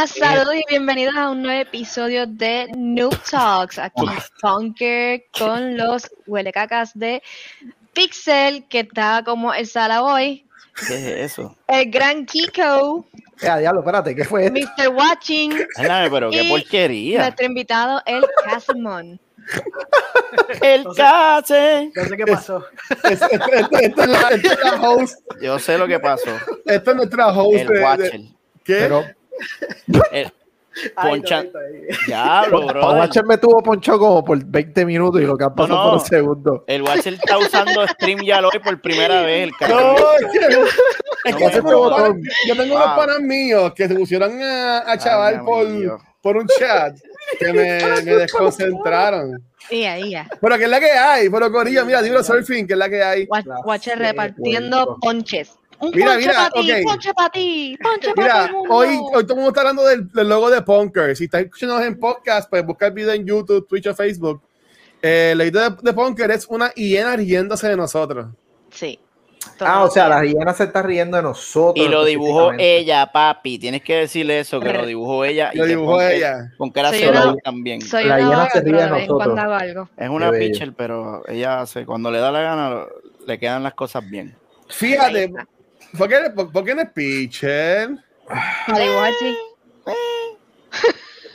Buenas, saludos y bienvenidos a un nuevo episodio de Noob Talks. Aquí Punker con los huelecacas de Pixel, que está como el sala hoy. ¿Qué es eso? El gran Kiko, Ya, diablo, espérate, ¿qué fue? esto? Mr. Watching. Ándame, pero qué Y porquería. Nuestro invitado, el Casimon. El case. No sé qué pasó. Es- es- Esta es la host. Yo sé lo que pasó. Esta es nuestra host. El de- de- Watcher. ¿Qué? Pero Ay, Poncha- no, ahí. Diablo, bro. Watcher me tuvo poncho como por 20 minutos y lo que han pasado No, no. por un segundo. El Watcher está usando StreamYard hoy por primera vez. El. No, es que, es No que unos panas- yo tengo unos Wow. panas míos que se pusieron a, a chaval Ay, por, por un chat que me, me desconcentraron. Ia, ia. Pero que es la que hay, pero Corillo, mira, dilo surfing, que es la que hay. Wa- Watcher repartiendo ponches. Un Mira, ponche mira, para ti, ok. ponche para ti, ponche para mundo. hoy, hoy todo el mundo está hablando del, del logo de Punker. Si estás escuchándonos en podcast, pues busca el video en YouTube, Twitch o Facebook. Eh, el logo de, de Punker es una hiena riéndose de nosotros. Sí. Ah, o sea, la hiena se está riendo de nosotros. Y lo dibujó ella, papi. Tienes que decirle eso, que lo dibujó ella. y Lo dibujó ella. Con la hace una- también. Soy La hiena se ríe de nosotros. cuando hago algo. Es una pitcher, pero ella hace, cuando le da la gana, le quedan las cosas bien. Fíjate. ¿Por qué, por, por qué no es pitcher? Sí.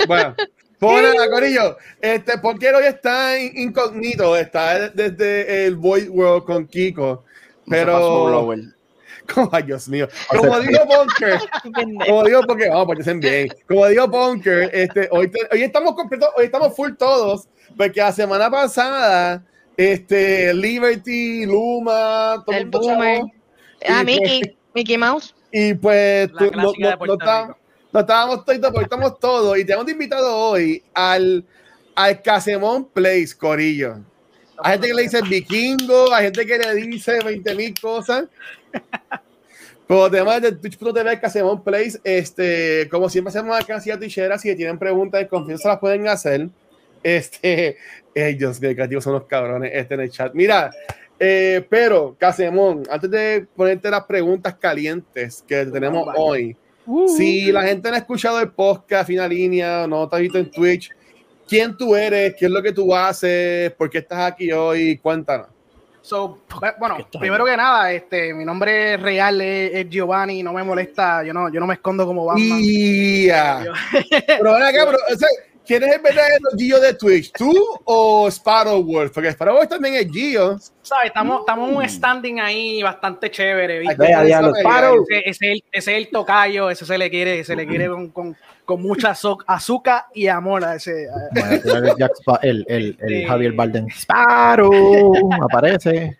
Bueno, pues nada, Corillo. Este, porque hoy está in- incógnito, está desde el Void World con Kiko. Se Pero, como, ay Dios mío, como digo Pendejo. como digo porque vamos, porque hacen bien. Como digo Punker, este, hoy, te- hoy estamos completos, hoy estamos full todos, porque la semana pasada, este, Liberty, Luma, todo El mundo Ah, Y Mickey. Mickey Mouse. y pues tú- no, estábamos, no estábamos todos, porque estamos todos, y tenemos invitado hoy al, al Casemón Place, Corillo. Hay gente que le dice vikingo, hay gente que le dice 20 mil cosas. Pero además de Twitch.tv Casemón Place, este, como siempre hacemos acá en Tichera, si tienen preguntas de confianza las pueden hacer. Este, ellos, que creativos son los cabrones, este en el chat. Mira, eh, pero Casemón, antes de ponerte las preguntas calientes que tenemos Vaya. hoy, si la gente no ha escuchado el podcast, Fina Línea, no te ha visto en Twitch, ¿quién tú eres? ¿Qué es lo que tú haces? ¿Por qué estás aquí hoy? Cuéntanos. So, bueno, ¿Qué está primero que nada, este, mi nombre real es, es Giovanni, no me molesta, yo no, yo no me escondo como Batman. Yo- Pero acá, pero, o sea, ¿quién es el verdadero Gio de Twitch? ¿Tú o Sparrowwolf? Porque Sparrowwolf también es Gio. ¿Sabes? Estamos, estamos en un standing ahí bastante chévere, ¿viste? Ay, Vea, diablo, Ese- Sparrow. Ese, ese es el, ese es el tocayo, ese se le quiere, se le quiere con, con, con mucha azu- azúcar y amor a ese. a- Bueno, tirar el, el, el. Javier Balden. Sparrow, aparece.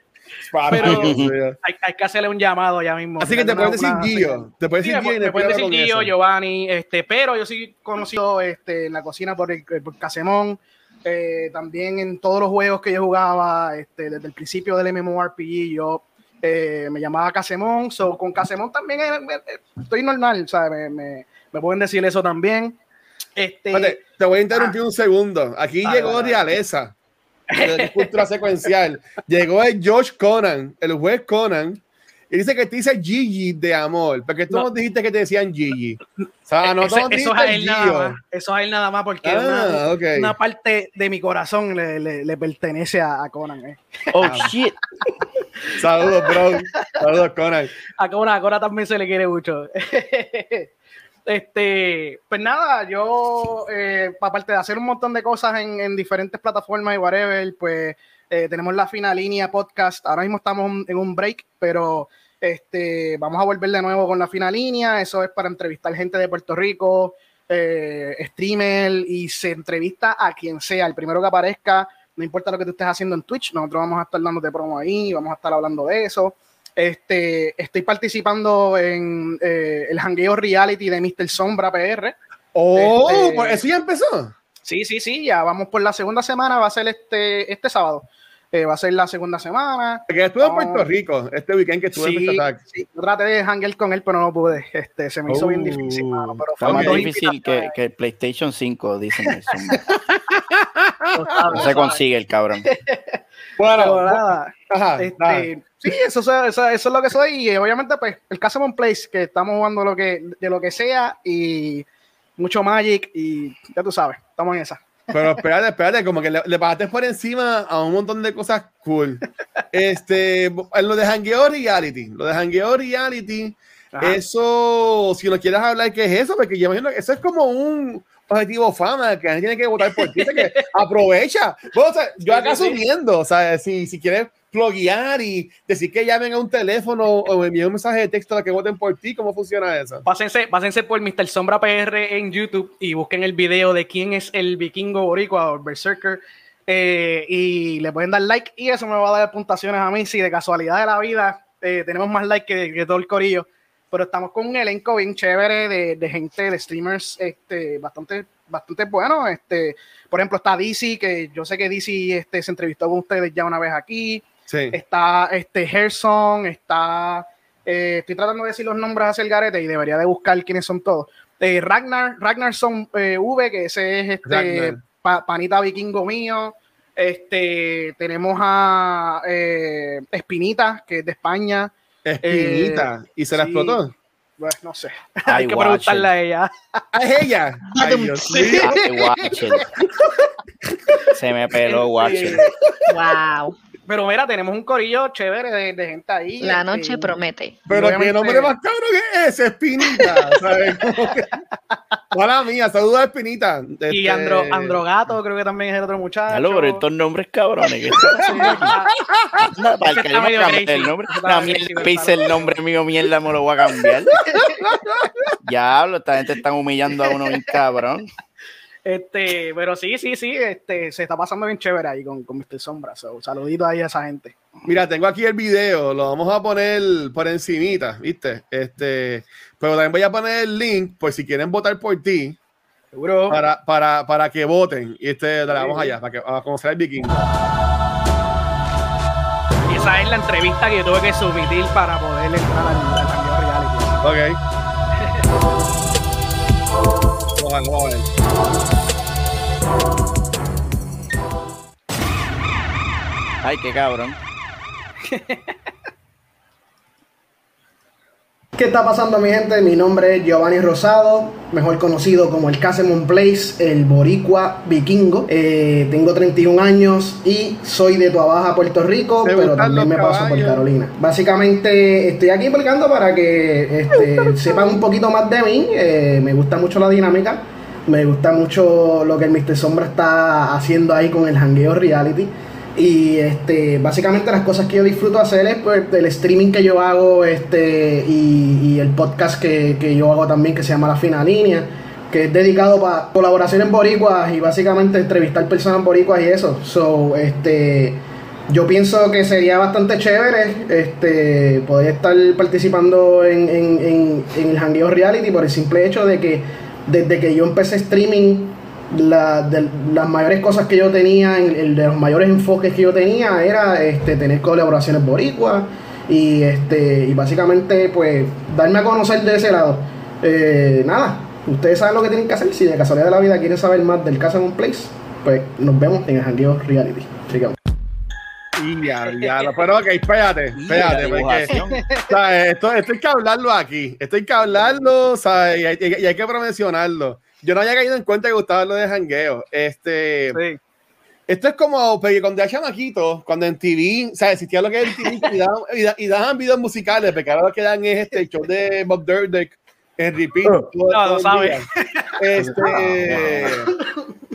Pero- sí. hay, hay que hacerle un llamado ya mismo. Así que te puedes decir Gio. Te puedes Sí, decir me, Gio y me pueden decir eso. Giovanni, este, pero yo soy conocido este, en la cocina por, el, por Casemón, eh, también en todos los juegos que yo jugaba, este, desde el principio del MMORPG, yo eh, me llamaba Casemón, so, con Casemón también eh, eh, estoy normal, ¿sabes? Me, me, me pueden decir eso también. Este, te voy a interrumpir un segundo. Aquí Ah, llegó dale. Realeza. De cultura secuencial. Llegó el Josh Conan, el juez Conan, y dice que te dice Gigi de amor. Porque tú No. nos dijiste que te decían Gigi. O sea, no eso, todos eso es a él nada más, eso es a él nada más porque Ah, una, parte de mi corazón le, le- le pertenece a, a Conan. eh. Oh, shit. Saludos, bro. Saludos, Conan. A Cora, a Cora también se le quiere mucho. este, pues nada, yo, eh, aparte de hacer un montón de cosas en, en diferentes plataformas y whatever, pues eh, tenemos la fina línea podcast. Ahora mismo estamos en un break, pero este, vamos a volver de nuevo con la fina línea. Eso es para entrevistar gente de Puerto Rico, eh, streamer, y se entrevista a quien sea, el primero que aparezca. No importa lo que tú estés haciendo en Twitch, nosotros vamos a estar dándote promo ahí, vamos a estar hablando de eso. Este, estoy participando en eh, el Hangueo Reality de Mr. Sombra PR. Oh, Este- pues eso ya empezó. Sí, sí, sí, ya vamos por la segunda semana, va a ser este, este sábado. eh, va a ser la segunda semana. Que estuve en Puerto Rico este weekend que estuve en Sí, Mr. Attack. sí, yo traté de hangar con él, pero no pude. Este, se me hizo bien Oh, difícil, mano, pero Está fue más difícil que, que el PlayStation 5, dicen eso. No se consigue el cabrón. Bueno, Pero nada, ajá, nada. Este, sí, eso, eso, eso es lo que soy. Y obviamente, pues, el Casamon Place, que estamos jugando lo que, de lo que sea y mucho Magic. Y ya tú sabes, estamos en esa. Pero espérate, espérate, como que le, le pasaste por encima a un montón de cosas cool. Este, lo de Hangueo Reality, lo de Hangueo Reality, Ajá. eso, si no quieres hablar, ¿qué es eso? Porque yo imagino que eso es como un objetivo fama, que gente tiene que votar por ti, que aprovecha. Bueno, o sea, yo acá asumiendo, o sea, si, si quieres pluguear y decir que llamen a un teléfono o envíen un mensaje de texto a que voten por ti, ¿cómo funciona eso? Pásense, pásense por Mr. Sombra PR en YouTube y busquen el video de quién es el vikingo boricua o berserker eh, y le pueden dar like y eso me va a dar puntuaciones a mí si de casualidad de la vida eh, tenemos más like que, que todo el corillo pero estamos con un elenco bien chévere de, de gente, de streamers este, bastante, bastante bueno este, por ejemplo está DC que yo sé que DC este, se entrevistó con ustedes ya una vez aquí Sí. está este Gerson, está eh, estoy tratando de decir los nombres hacia el garete y debería de buscar quiénes son todos. Eh, Ragnar, Ragnarson eh, V, que ese es este pa- panita vikingo mío. Este tenemos a eh, Espinita, que es de España. Espinita. ¿Y se la sí. explotó? Pues no sé. Ay, Hay que preguntarle a ella. Ah, es ella. Ay, Dios mío. Ay, Watcher. Se me peló, Watcher. Wow. Pero mira, tenemos un corillo chévere de, de gente ahí. La este, noche promete. Pero Obviamente- qué nombre más cabrón que ese, Espinita. ¿sabes? Que- Hola mía, saludos a Espinita. Y Este, Andro, Androgato, creo que también es el otro muchacho. Halo, pero estos nombres cabrones. ¿qué está pasando aquí? Anda, para que yo me medio cambie crazy. el nombre. La mierda, el nombre mío, mierda, me lo voy a cambiar. Diablo, esta gente está humillando a uno bien cabrón. Este, pero sí, sí, sí, este, se está pasando bien chévere ahí con, con Mr. Sombra. So, saludito ahí a esa gente. Mira, tengo aquí el video, lo vamos a poner por encimita, ¿viste? Este, pero también voy a poner el link por si quieren votar por ti, Seguro. para, para, para que voten. Y este, dale, vamos allá, para que a conocer al vikingo. Y esa es la entrevista que yo tuve que submitir para poder entrar al, al reality. Ok. Ver, vamos a ver. Ay, qué cabrón. ¿Qué está pasando mi gente? Mi nombre es Giovanni Rosado, mejor conocido como el Casemon Place, el boricua vikingo. Eh, tengo 31 años y soy de Tuabaja, Puerto Rico, ¿Te pero también me paso por? Carolina. Básicamente estoy aquí explicando para que este, sepan un poquito más de mí. Eh, me gusta mucho la dinámica, me gusta mucho lo que el Mr. Sombra está haciendo ahí con el Hangueo Reality. Y este, básicamente las cosas que yo disfruto hacer es pues, el streaming que yo hago este, y, el podcast que, que yo hago también que se llama La Fina Línea, que es dedicado para colaboraciones boricuas y básicamente entrevistar personas boricuas y eso. So, este, yo pienso que sería bastante chévere este, poder estar participando en, en, en, en el Hangueo Reality por el simple hecho de que desde que yo empecé streaming la- de las mayores cosas que yo tenía, el, de los mayores enfoques que yo tenía era este, tener colaboraciones boricuas y, este, y básicamente pues darme a conocer de ese lado. Eh, nada, ustedes saben lo que tienen que hacer. Si de casualidad de la vida quieren saber más del Casa Place, pues nos vemos en el Hangueo Reality. Y ya, ya, pero ok, espérate, espérate, porque. Esto, esto hay que hablarlo aquí, esto hay que hablarlo, ¿sabes? Hay- y hay que promocionarlo. Yo no había caído en cuenta que gustaba lo de jangueo. Este, Sí. esto es como, porque cuando era chamaquito, cuando en TV, o sea, existía lo que era en TV y daban, y da- y daban videos musicales, porque ahora lo que dan es este el show de Bob Dyrdek en repeat. todo- No, todo lo el sabe. día. Este,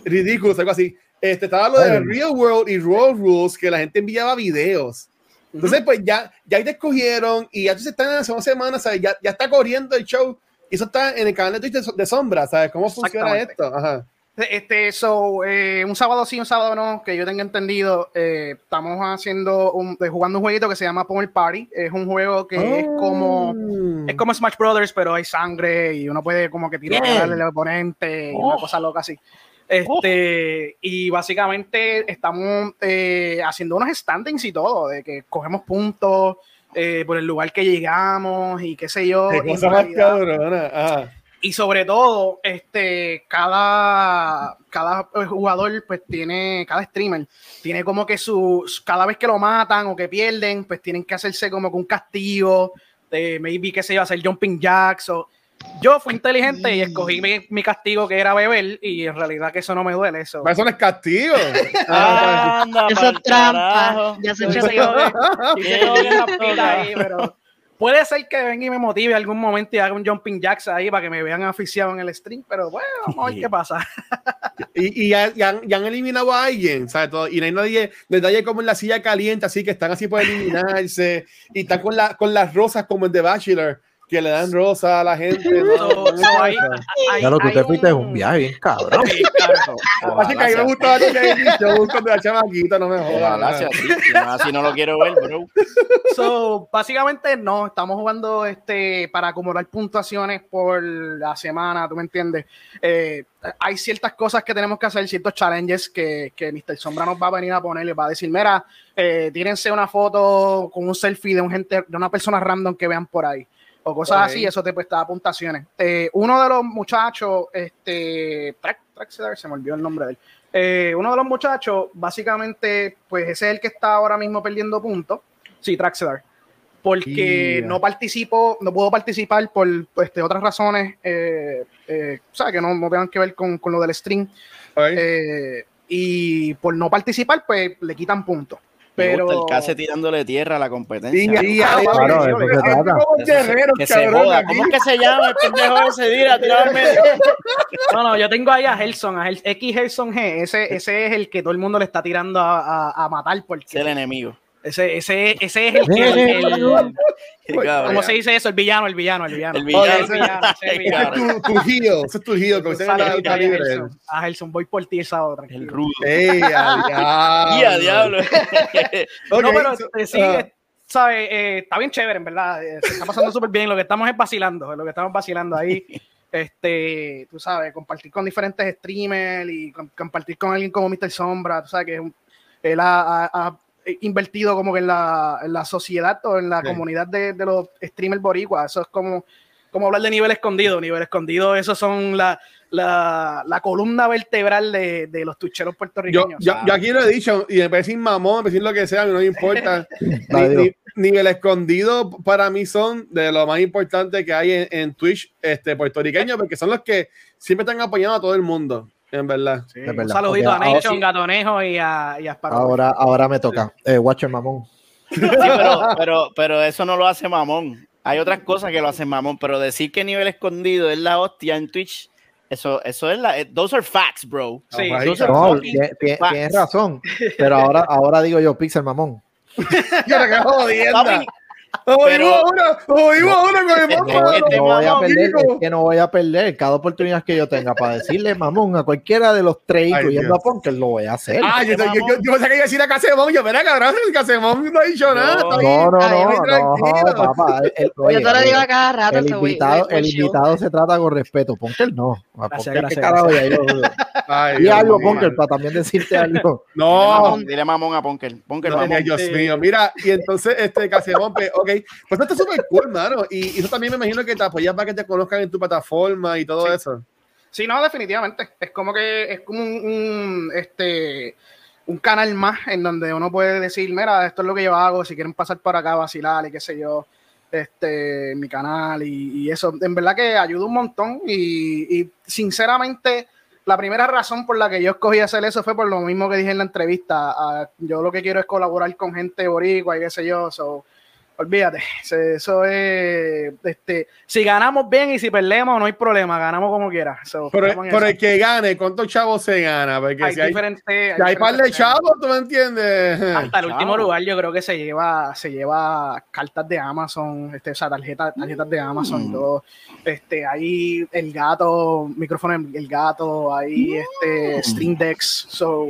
ridículo, algo así. Este, estaba lo de Real World y Road Rules, que la gente enviaba videos. Entonces, pues ya, ya ahí te escogieron y ya tú están en la segunda semana, ¿sabes? Ya, ya está corriendo el show eso está en el canal de Twitch de, de Sombra, ¿sabes? ¿Cómo funciona esto? Ajá. Este, so, eh, un sábado sí, un sábado no, que yo tenga entendido, eh, estamos haciendo un, jugando un jueguito que se llama Power Party. Es un juego que es como Mm. es como Smash Brothers, pero hay sangre y uno puede como que tirar Bien. al oponente y una Oh. cosa loca así. Este, y básicamente estamos eh, haciendo unos standings y todo, de que cogemos puntos eh, por el lugar que llegamos y qué sé yo. Qué y y sobre todo, este, cada, cada jugador, pues tiene, cada streamer, tiene como que su, cada vez que lo matan o que pierden, pues tienen que hacerse como que un castigo, de maybe, qué sé yo, hacer jumping jacks o... Yo fui inteligente y escogí mi, mi castigo que era beber y en realidad que eso no me duele, eso. Eso no es castigo. Ah, Anda, Eso es trampa. Ya se y ahí, pero puede ser que venga y me motive algún momento y haga un jumping jacks ahí para que me vean aficiado en el stream, pero bueno, vamos a ver qué pasa. Y, y ya, ya han, ya han eliminado a alguien, ¿sabes? Todo, y no hay nadie, nadie como en la silla caliente, así que están así por eliminarse. y están con, la, con las rosas como en The Bachelor, que le dan rosa a la gente. ¿no? So- so ahí- hay- Claro, tú hay te fuiste un- un viaje bien cabrón. Sí, claro. Así que a mí me gustaba que dicho era chamaquita, no me jodas. no, así no lo quiero ver, bro. So, básicamente no, estamos jugando este para acumular puntuaciones por la semana, ¿tú me entiendes? Eh, hay ciertas cosas que tenemos que hacer, ciertos challenges que, que Mr. Sombra nos va a venir a poner, les va a decir, mira, eh, tírense una foto con un selfie de un gente, de una persona random que vean por ahí. O cosas así, eso te pues, da puntuaciones. Eh, uno de los muchachos, este, Track, Traxler, se me olvidó el nombre de él. Eh, uno de los muchachos, básicamente, pues ese es el que está ahora mismo perdiendo puntos. Sí, Traxler. Porque Yeah. no participo, no puedo participar por este, otras razones, eh, eh, o sea, que no, no tengan que ver con, con lo del stream. Eh, y por no participar, pues le quitan puntos. Pero gusta el case tirándole tierra a la competencia. Y- y- ay, Claro, ay, eso se trata. como Que se- joda. ¿Cómo es que se llama el pendejo ese? Medio. No, no, yo tengo ahí a Helson, a X Helson G. Ese, ese es el que todo el mundo le está tirando a, a- a matar porque Es el enemigo. Ese, ese, ese es el que. el- el- cabrón. ¿Cómo se dice eso? El villano, el villano, el villano. El villano. Ese es el villano, ese es el tu, tu heel, ese es tu heel, como a libre. Helson. A Helson, voy por ti esa otra. El rudo. Ey, a Y a diablo. No, pero so- eh, sí, ah. eh, ¿sabe? Eh, está bien chévere, en verdad. eh, se está pasando súper bien. Lo que estamos es vacilando, lo que estamos vacilando ahí. Este, tú sabes, compartir con diferentes streamers y com- compartir con alguien como Mr. Sombra, tú sabes que es un- él ha, ha- ha invertido como que en la, en la sociedad o en la Sí. comunidad de, de los streamers boricuas. Eso es como, como hablar de nivel escondido. Nivel escondido, esos son la, la, la columna vertebral de, de los tucheros Yo, puertorriqueños. yo, yo aquí lo he dicho, y me parece mamón, me parece lo que sea, a mí no me importa. Ni- ni- nivel escondido para mí son de lo más importante que hay en, en Twitch este, puertorriqueño, porque son los que siempre están apoyando a todo el mundo, en verdad. Sí, Es un verdad. saludito a Nation, ahora- Gatonejo y a, y a Sparrow. Ahora, ahora me toca. Eh, Watcher Mamón. Sí, pero, pero, pero eso no lo hace mamón. Hay otras cosas que lo hacen mamón, pero decir que nivel escondido es la hostia en Twitch, eso, eso es la. eh, Those are facts, bro. Sí, Those are No, facts. tienes razón. Pero ahora, ahora digo yo, Pixel Mamón. Yo la cago jodiendo. Papi, pero- uno, oímos uno con el mamá. No voy a perder, es que no voy a perder. Cada oportunidad que yo tenga para decirle mamón a cualquiera de los tres, incluyendo a Punker, lo voy a hacer. Ah, yo, yo, yo, yo pensé que iba a decir a Casemón. Yo, mira, cabrón, el Casemón no ha dicho nada. está No, bien, no, no, muy no, tranquilo. papá. El, oye, Yo te lo digo a cada rato. el invitado, el invitado se trata con respeto. Punker no. Dios algo, mío. Punker, para también decirte algo. dile No, mamón, dile mamón a Punker. Punker, No, mamón. Dios mío, mira, y entonces este Casemón, pues, ok, pues esto es súper cool, mano, y, y eso también me imagino que te apoyas para que te conozcan en tu plataforma y todo Sí. eso. Sí, no, definitivamente. Es como que es como un, un, este un canal más en donde uno puede decir, mira, esto es lo que yo hago, si quieren pasar por acá, vacilar y qué sé yo, este, mi canal y, y eso. En verdad que ayuda un montón y, y sinceramente la primera razón por la que yo escogí hacer eso fue por lo mismo que dije en la entrevista. Ah, yo lo que quiero es colaborar con gente boricua y qué sé yo, so, olvídate, eso es, este, si ganamos bien y si perdemos no hay problema, ganamos como quiera. So, Pero, el que gane, ¿cuántos chavos se gana? Porque hay si hay, diferentes, si hay par de chavos, ¿tú me entiendes? Hasta el último lugar yo creo que se lleva, se lleva cartas de Amazon, este, o sea, tarjetas, tarjetas de Amazon y Mm. todo. Este, ahí el gato, micrófono el, gato, ahí este Stream Decks. So,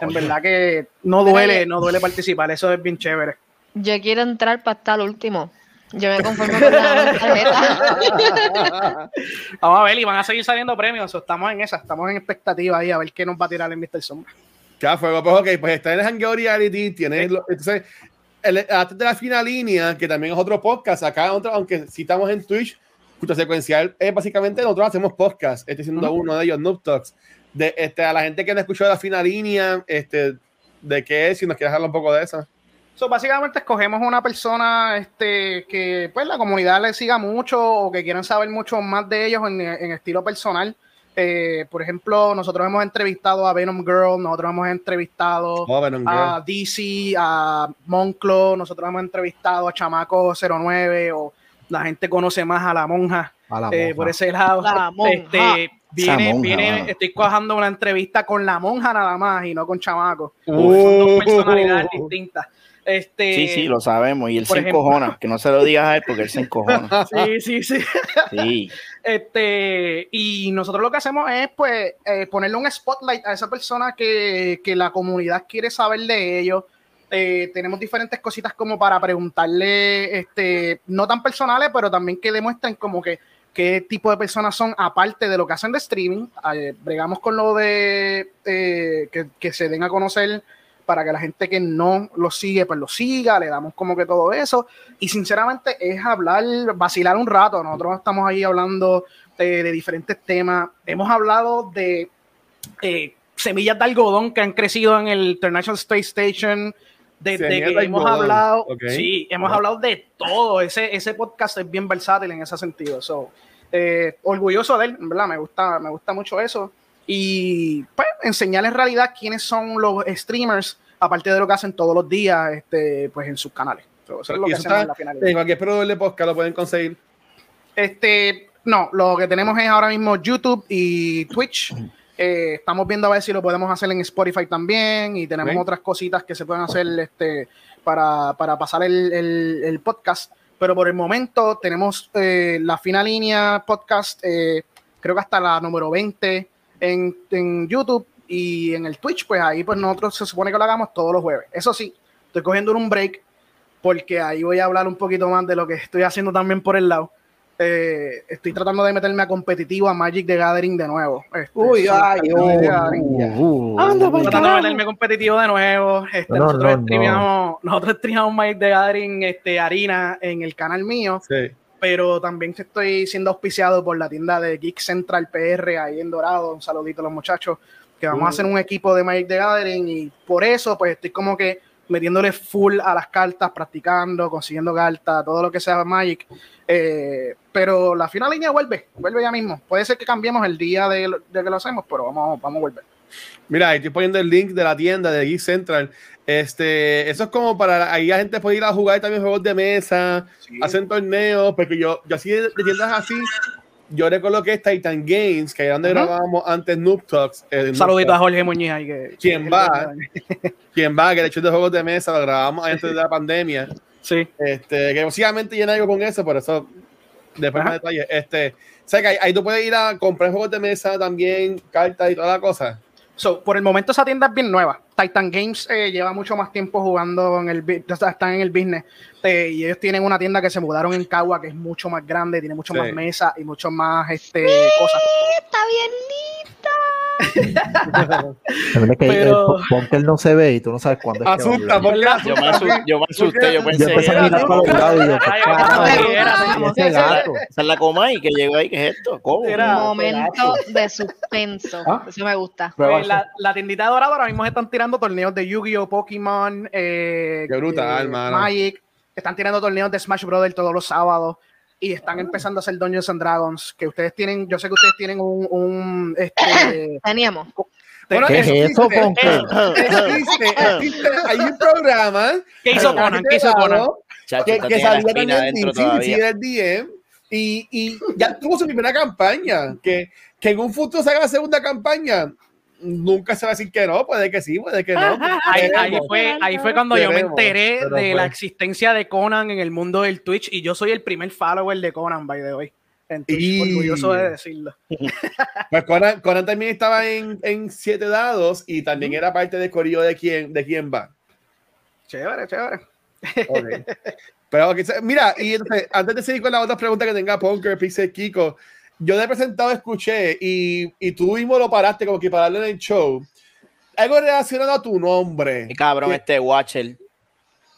en verdad que no duele, no duele participar, eso es bien chévere. Yo quiero entrar para estar el último. Yo me conformo con la tarjeta. Vamos a ver, y van a seguir saliendo premios. estamos en esa, estamos en expectativa ahí a ver qué nos va a tirar el Mr. Sombra. Ya, fuego, pues ok, pues está en el Hangout Reality, tienes, lo- entonces, el, antes de la final línea, que también es otro podcast, acá, otro, aunque si estamos en Twitch, Escucha Secuencial, es básicamente nosotros hacemos podcast, este siendo Ujú. uno de ellos, Noob Talks, de, este, a la gente que no escuchó la final línea, este, de qué es, si nos quieres hablar un poco de eso. So, básicamente escogemos una persona este, que pues la comunidad le siga mucho o que quieran saber mucho más de ellos en, en estilo personal. Eh, por ejemplo, nosotros hemos entrevistado a Venom Girl, nosotros hemos entrevistado Oh, Venom a Girl. DC, a Monclo, nosotros hemos entrevistado a Chamaco 09 o la gente conoce más a la monja A la eh, monja. por ese lado. La monja. Este, viene, monja, viene, estoy cuajando una entrevista con la monja nada más y no con Chamaco. Uh. Son dos personalidades distintas. Este, Sí, sí, lo sabemos. Y él se ejemplo- encojona. Que no se lo digas a él porque él se encojona. Sí, sí, sí. Sí. Este, y nosotros lo que hacemos es pues eh, ponerle un spotlight a esa persona que, que la comunidad quiere saber de ellos. Eh, tenemos diferentes cositas como para preguntarle, este, no tan personales, pero también que demuestren como que qué tipo de personas son, aparte de lo que hacen de streaming. Eh, bregamos con lo de que, que se den a conocer para que la gente que no lo sigue, pues lo siga, le damos como que todo eso. Y sinceramente es hablar, vacilar un rato. Nosotros estamos ahí hablando de, de diferentes temas. Hemos hablado de eh, semillas de algodón que han crecido en el International Space Station. Desde que de hemos algodón, hablado, ok. sí, hemos hablado de todo. Ese, ese podcast es bien versátil en ese sentido. So, eh, orgulloso de él, ¿verdad? Me gusta, me gusta mucho eso. Y pues enseñarles en realidad quiénes son los streamers, aparte de lo que hacen todos los días este, pues en sus canales. So, eso es lo que está en la finalidad. En cualquier proveedor de podcast lo pueden conseguir. Este, no, lo que tenemos es ahora mismo YouTube y Twitch. Eh, estamos viendo a ver si lo podemos hacer en Spotify también y tenemos otras cositas que se pueden hacer este, para, para pasar el, el- el podcast. Pero por el momento tenemos eh, la final línea podcast, eh, creo que hasta la número 20 en, en YouTube y en el Twitch, pues ahí pues nosotros se supone que lo hagamos todos los jueves. Eso sí, estoy cogiendo un break porque ahí voy a hablar un poquito más de lo que estoy haciendo también por el lado. Eh, estoy tratando de meterme a competitivo a Magic the Gathering de nuevo. Este, Uy, ay, oh, uh, uh, Ando uh, tratando de meterme competitivo de nuevo. Este, No, nosotros, no, no. streameamos, nosotros streameamos Magic the Gathering este, Harina en el canal mío, Sí. Pero también estoy siendo auspiciado por la tienda de Geek Central PR ahí en Dorado. Un saludito a los muchachos, que vamos a hacer un equipo de Magic the Gathering y por eso pues estoy como que metiéndole full a las cartas, practicando, consiguiendo cartas, todo lo que sea Magic. Eh, pero la final línea vuelve, vuelve ya mismo. Puede ser que cambiemos el día de, de que lo hacemos, pero vamos, vamos a volver. Mira, estoy poniendo el link de la tienda de Geek Central. Este, eso es como para ahí la gente puede ir a jugar también juegos de mesa, hacen torneos, porque yo, yo así de, tiendas así, yo recuerdo que es Titan Games, que es donde Ujú. grabábamos antes Noob Talks. eh, saludito a. Jorge Muñiz ahí que ¿Quién va? Quien va, que de hecho de juegos de mesa lo grabamos antes de la pandemia. Sí. Este, que básicamente llena algo con eso, por eso después Ajá. más detalles. Este, o sea que ahí, ahí tú puedes ir a comprar juegos de mesa también, cartas y toda la cosa. So, por el momento esa tienda es bien nueva. Titan Games eh, lleva mucho más tiempo jugando en el bu- o sea, están en el business eh, y ellos tienen una tienda que se mudaron en Cagua que es mucho más grande, tiene mucho Sí. más mesas y mucho más este cosas. Está bien linda. Es que Pero- el Bunker no se ve y tú no sabes cuándo es que va a Asusta, Yo me, asu- yo me asusté, yo Yo pensé empecé a que mirar para los lados y yo, Ay, "Carajo, ay, ¿y ay, ese ay, gato. esa es la coma y que llegó ahí, ¿qué es esto? ¿Cómo? Era- Un momento de suspenso. Ah. Eso me gusta. Eh, la, la tiendita de Dorado ahora mismo están tirando torneos de Yu-Gi-Oh, Pokémon, eh, Qué brutal, eh. Magic, están tirando torneos de Smash Brothers todos los sábados y están empezando a hacer Dungeons and Dragons, que ustedes tienen, yo sé que ustedes tienen un, un este, Teníamos. Bueno, ¿Qué es eso, existe, Bunker? existe, existe, hay un programa ¿Qué hizo Conan? ¿Qué hizo Conan? Chacho, que, salía también adentro sí, sí, todavía. era el DM y, y ya tuvo su primera campaña que, que en un futuro se haga la segunda campaña nunca se va a decir que no, puede que sí, puede que no. Ahí, ahí fue, ahí fue cuando yo me enteré de la fue. existencia de Conan en el mundo del Twitch y yo soy el primer follower de Conan, by the way. En Twitch, Y- orgulloso de decirlo. Pues Conan, Conan también estaba en, en Siete Dados y también era parte del corillo de quién, de quién va. Chévere, chévere. Ok. Pero, mira, y entonces, antes de seguir con la otra pregunta que tenga Punker, Pixel, Kiko, yo de presentado escuché y, y tú mismo lo paraste como que para darle en el show. Algo relacionado a tu nombre. Qué cabrón este Watcher.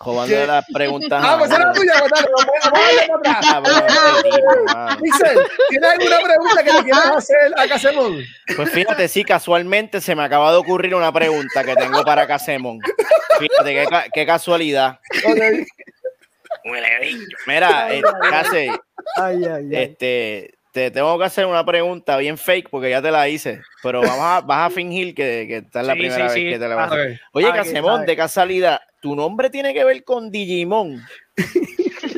Jugando ¿Qué? las preguntas. Ah, pues era tuya, pues. Pixel, ¿tienes alguna pregunta que le quieras hacer a Casemón? Pues fíjate, sí, casualmente se me acaba de ocurrir una pregunta que tengo para Casemón. Fíjate, qué, qué casualidad. Ok. Mira, eh, Case, Ay, ay, ay. este, te tengo que hacer una pregunta bien fake porque ya te la hice, pero vamos a, vas a fingir que, que esta es la Sí, primera sí, vez sí. que te la vas a hacer. Oye, Ah, Casemón, de casualidad, ¿tu nombre tiene que ver con Digimon?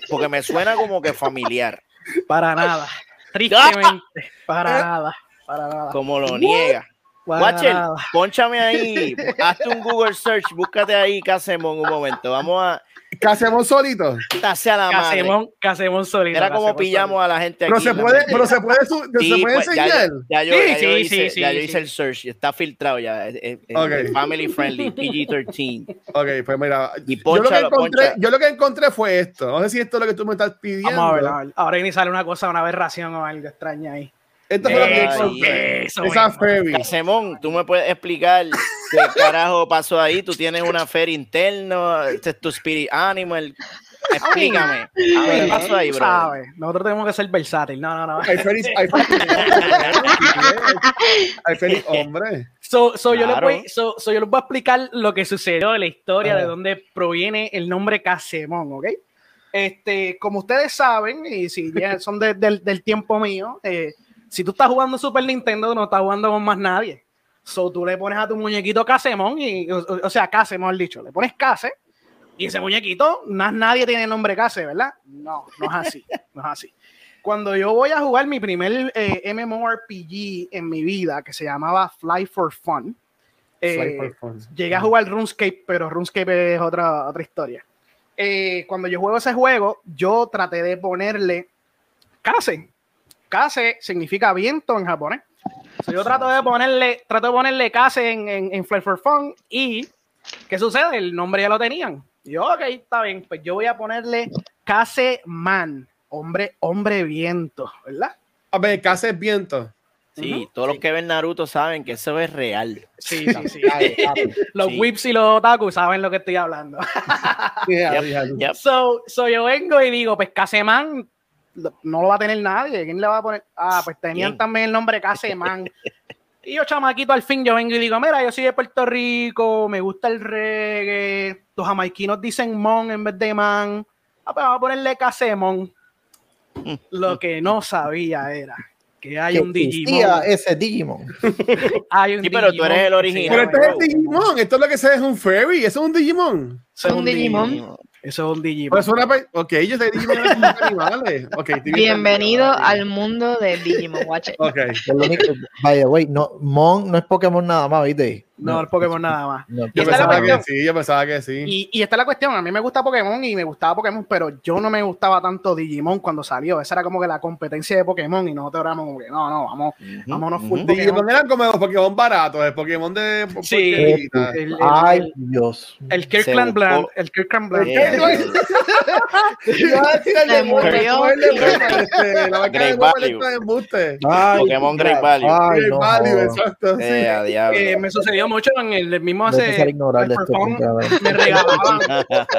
Porque me suena como que familiar. Para nada. Tristemente. Para nada. Para nada. Como lo niega. Watcher, ponchame ahí, hazte un Google search, búscate ahí Casemón un momento. Vamos a Casemón solito. darse a la madre. Casemón, Casemón solito. Era como pillamos a la gente aquí. Pero se puede, pero se puede, su- Sí, se puede pues, ya, enseñar. ya yo, Sí, ya yo sí, hice, sí, ya sí, yo sí. hice el search, está filtrado ya, es, es- es Ok. family friendly, PG-13. Ok, pues mira, Y yo lo, que ponchalo, encontré, yo lo que encontré fue esto. No sé si esto es lo que tú me estás pidiendo. Vamos a ver, a ver. Ahora ni sale una cosa, una aberración o algo extraña ahí. Esto fue eso Esa mismo. Fairy. Casemón, tú me puedes explicar qué carajo pasó ahí. Tú tienes una feria interna, este es tu spirit animal. Explícame. ¿Qué pasó ahí, bro? sabes, nosotros tenemos que ser versátil. No, no, no. Hay Fairy, hay Fairy hombre. So, so yo les Claro. voy, so, so yo les voy a explicar lo que sucedió de la historia de dónde proviene el nombre Casemón, ¿ok? Este, como ustedes saben, y si ya son de- del, del tiempo mío, eh, si tú estás jugando Super Nintendo, no estás jugando con más nadie. So tú le pones a tu muñequito Casemón, y, o, o- sea, Case, mejor dicho, le pones Case, y ese muñequito, más nadie tiene el nombre Case, ¿verdad? No, no es así, no es así. Cuando yo voy a jugar mi primer eh, MMORPG en mi vida, que se llamaba Fly for Fun, eh, Fly for fun. llegué a jugar RuneScape, pero RuneScape es otra, otra historia. Eh, cuando yo juego ese juego, yo traté de ponerle Kase. Kase significa viento en japonés. So, yo trato de ponerle, trato de ponerle Kase en, en, en Fly for Fun y ¿qué sucede? El nombre ya lo tenían. Y yo, ok, está bien, pues yo voy a ponerle Kase Man, hombre, hombre viento, ¿verdad? A ver, casa es viento. Sí, todos los que ven Naruto saben que eso es real. Sí, sí, sí. los Sí. whips y los otaku saben lo que estoy hablando. Yeah, Yep, yeah. yep. So, so yo vengo y digo, pues Casemán no lo va a tener nadie. ¿Quién le va a poner? Ah, pues tenían ¿Quién? también el nombre Casemán. y yo, chamaquito, al fin yo vengo y digo, mira, yo soy de Puerto Rico, me gusta el reggae, los jamaiquinos dicen mon en vez de man. Ah, pues vamos a ponerle Casemón. Lo que no sabía era que hay que un Digimon. ese Digimon. Hay un Sí, pero tú eres el original. Pero este es el Digimon. Esto es lo que se es un fairy. Eso es un Digimon. Eso es un Digimon. Eso es un Digimon. Pues una ok, yo sé Digimon animales. Ok, estoy bien Bienvenido al mundo de Digimon Watch. Ok. Vaya, güey, no, Mon no es Pokémon nada más, ¿viste? no, el Pokémon nada más. No, Yo es pensaba que cuestión. sí, yo pensaba que sí. Y, y esta es la cuestión, a mí me gusta Pokémon y me gustaba Pokémon, pero yo no me gustaba tanto Digimon cuando salió. Esa era como que la competencia de Pokémon y nosotros éramos como que no, no, vamos, vámonos full. Pokémon. Digimon eran como los Pokémon baratos, el Pokémon de. Sí. porquerita. El, el- Ay, el- Dios. el Kirkland Bland, el Kirkland Bland. Este, Pokémon Great Value. Ay, Great no, Value, exacto. sí. Eh. Eh, me sucedió mucho en el, mismo hace me regalaban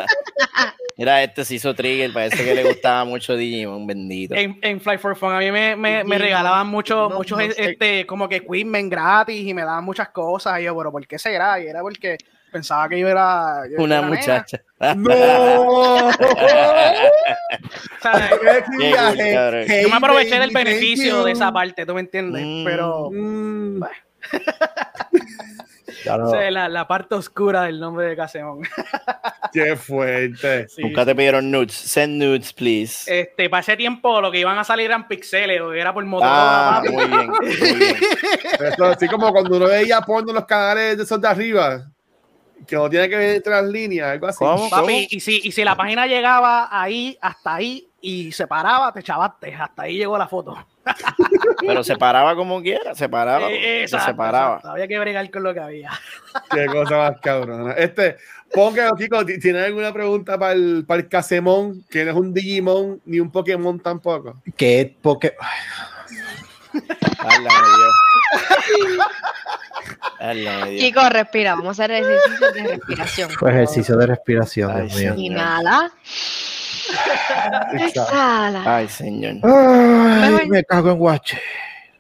Mira, este se hizo trigger, parece que le gustaba mucho Digimon, bendito. en, en Fly for Fun. A mí me, me, me regalaban mucho, No, muchos no este, como que Quizmen gratis y me daban muchas cosas. Y yo, pero ¿por qué será? Y era porque pensaba que yo era yo Una era nena. muchacha. ¡No! O sea. Hey, yo me aproveché del thank beneficio you. de esa parte, ¿tú me entiendes? Mm. Pero Mm. O sea, la, la parte oscura del nombre de Casemón. Qué fuerte. Sí. Nunca te pidieron nudes. Send nudes, please. Este, para ese tiempo lo que iban a salir eran pixeles, o era por motor. Ah, muy bien, muy bien. Eso así como cuando uno veía porno en los canales de esos de arriba, que no tiene que ver entre las líneas, algo así. ¿Cómo? Papi, y si, y si la página llegaba ahí, hasta ahí, y se paraba, te chavaste, hasta ahí llegó la foto. Pero se paraba como quiera, se paraba. Eh, se separaba. exacto. Había que bregar con lo que había. Qué cosa más cabrona. Este, ponga, Kiko, ¿ti- ¿tienes alguna pregunta para el, para el Casemón? Que no es un Digimon ni un Pokémon tampoco. Que porque Kiko, respira. Vamos a hacer ejercicios de respiración. fue ejercicio de respiración, Ay, Dios mío. Inhala. Exhala. Ay, señor. Ay, me cago en guache.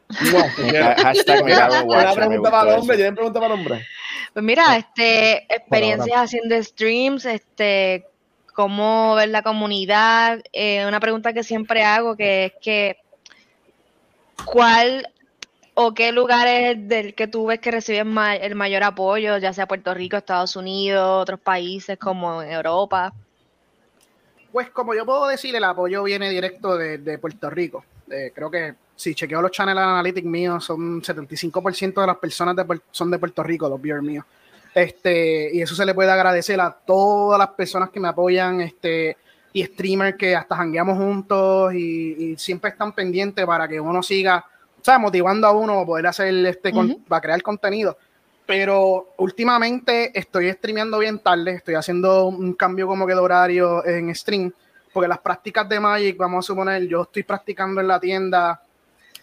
Hashtag me cago en Una me pregunta para el hombre, eso. ¿tienen pregunta para el hombre? Pues mira, este, experiencias haciendo streams, este, cómo ver la comunidad. Eh, una pregunta que siempre hago que es que ¿cuál o qué lugar es del que tú ves que reciben el mayor apoyo, ya sea Puerto Rico, Estados Unidos, otros países como Europa? Pues como yo puedo decir, el apoyo viene directo de, Puerto Rico. Eh, creo que si chequeo los channel analytics míos, son 75% de las personas de son de Puerto Rico, los viewers míos. Este, y eso se le puede agradecer a todas las personas que me apoyan, este, y streamers que hasta jangueamos juntos y, y siempre están pendientes para que uno siga, o sea, motivando a uno a poder hacer este, con- Ujú. para crear contenido. Pero últimamente estoy streameando bien tarde, estoy haciendo un cambio como que de horario en stream, porque las prácticas de Magic, vamos a suponer, yo estoy practicando en la tienda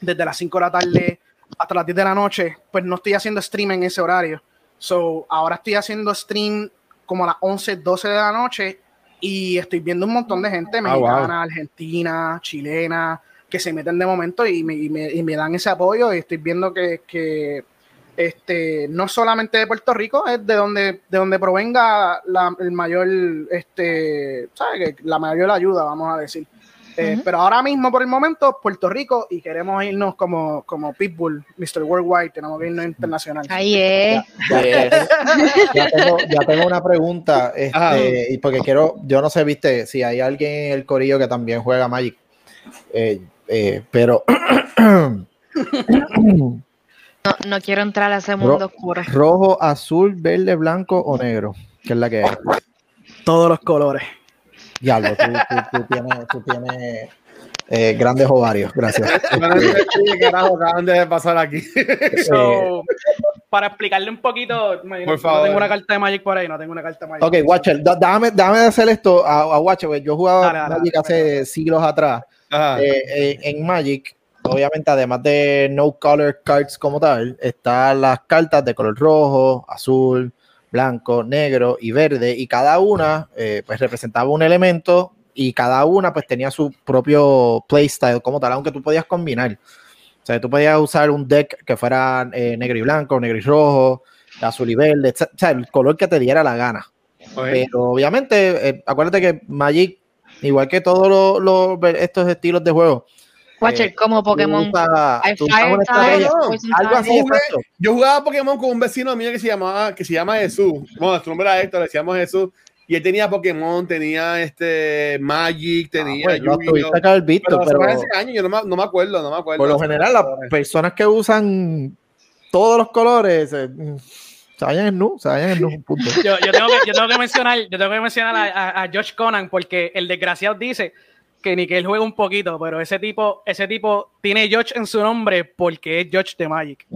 desde las 5 de la tarde hasta las 10 de la noche, pues no estoy haciendo stream en ese horario. So, ahora estoy haciendo stream como a las 11, 12 de la noche y estoy viendo un montón de gente Ah, mexicana, argentina, chilena, que se meten de momento y me, y me- y me dan ese apoyo y estoy viendo que, que, este, no solamente de Puerto Rico, es de donde, de donde provenga la, el mayor, este, ¿sabes? Que La mayor ayuda, vamos a decir. Eh, Ujú. Pero ahora mismo, por el momento, Puerto Rico y queremos irnos como, como Pitbull, Mr. Worldwide, tenemos que irnos internacional. Ahí es. Ya tengo, ya tengo una pregunta, este, y porque quiero, yo no sé, viste, si hay alguien en el corillo que también juega Magic, eh, eh, pero No, no quiero entrar a ese mundo oscuro. rojo, azul, verde, blanco o negro, que es la que es. Todos los colores. Diablo, tú, tú- tú tienes, tú tienes eh, grandes ovarios, gracias. Bueno, ¿qué carajo acaban de pasar aquí? So, para explicarle un poquito, no, Por favor. no tengo una carta de Magic por ahí, no tengo una carta de Magic. Ok, Watcher, da- déjame, déjame hacer esto a, a Watcher, porque yo jugaba Dale, dale, Magic dale. hace siglos atrás. Eh, eh, en Magic, obviamente, además de no color cards como tal, están las cartas de color rojo, azul, blanco, negro y verde, y cada una eh, pues representaba un elemento y cada una pues tenía su propio playstyle como tal, aunque tú podías combinar. O sea, tú podías usar un deck que fuera eh, negro y blanco, negro y rojo, azul y verde, o sea, el color que te diera la gana. Pero obviamente, eh, acuérdate que Magic, igual que todos los, los- estos estilos de juego, Watcher, eh, como Pokémon. usas Fire Type, algo así, exacto. Yo jugaba Pokémon con un vecino mío que se llamaba, que se llama Jesús. Bueno, su nombre era Héctor, le decíamos Jesús. Y él tenía Pokémon, tenía este Magic, tenía Pues, lo Yu-Gi-Oh! tuviste que haber visto, Pero, pero años, yo no me, no me acuerdo, no me acuerdo. por lo general, las personas que usan todos los colores eh, se vayan en nu, se vayan en nu, punto. yo, yo tengo que, yo tengo que mencionar, yo tengo que mencionar a, a- a Josh Conan porque el desgraciado dice que ni que él juega un poquito, pero ese tipo, ese tipo tiene Josh en su nombre porque es Josh de Magic.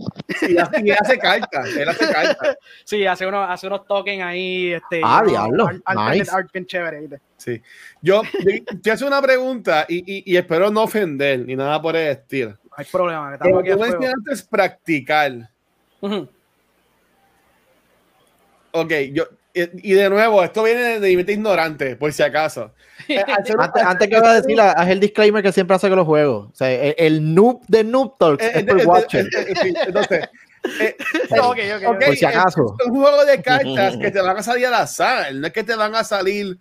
Y hace, y él hace cartas, él hace cartas. Sí, hace unos, hace unos tokens ahí, este, Ah, diablo, nice. chévere, ¿viste? Sí. Yo, yo te hago una pregunta y, y, y espero no ofender ni nada por el estilo. No hay problema, que estamos Como tú fuego. mencionaste practicar. Ujú. Ok, yo, y y de nuevo, esto viene de mi mente ignorante, por si acaso. Eh, Antes, antes que voy a decir, haz el disclaimer que siempre hace con los juegos. O sea, el, el noob de Noob Talks Eh, es eh, por eh, Watcher, eh, eh, Entonces, eh, Ok, ok, ok. por si acaso. es un juego de cartas que te van a salir al azar, no es que te van a salir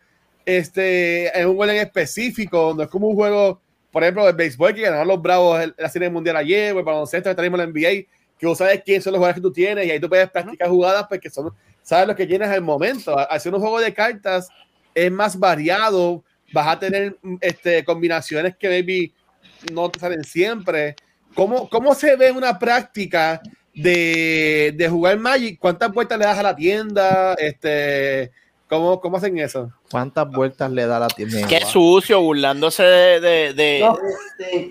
este, en un juego en específico, no es como un juego, por ejemplo, el béisbol que ganaron los Bravos en la Serie Mundial ayer, o el baloncesto que tenemos en la NBA, que tú sabes quiénes son los jugadores que tú tienes y ahí tú puedes practicar jugadas porque son, sabes lo que tienes al momento. Hacer un juego de cartas es más variado, vas a tener mm, este, combinaciones que maybe no te salen siempre. ¿Cómo, cómo se ve una práctica de, de jugar Magic? ¿Cuántas vueltas le das a la tienda? Este, ¿cómo, ¿Cómo hacen eso? ¿Cuántas vueltas le da la tienda? Qué sucio, burlándose de. de, de- No,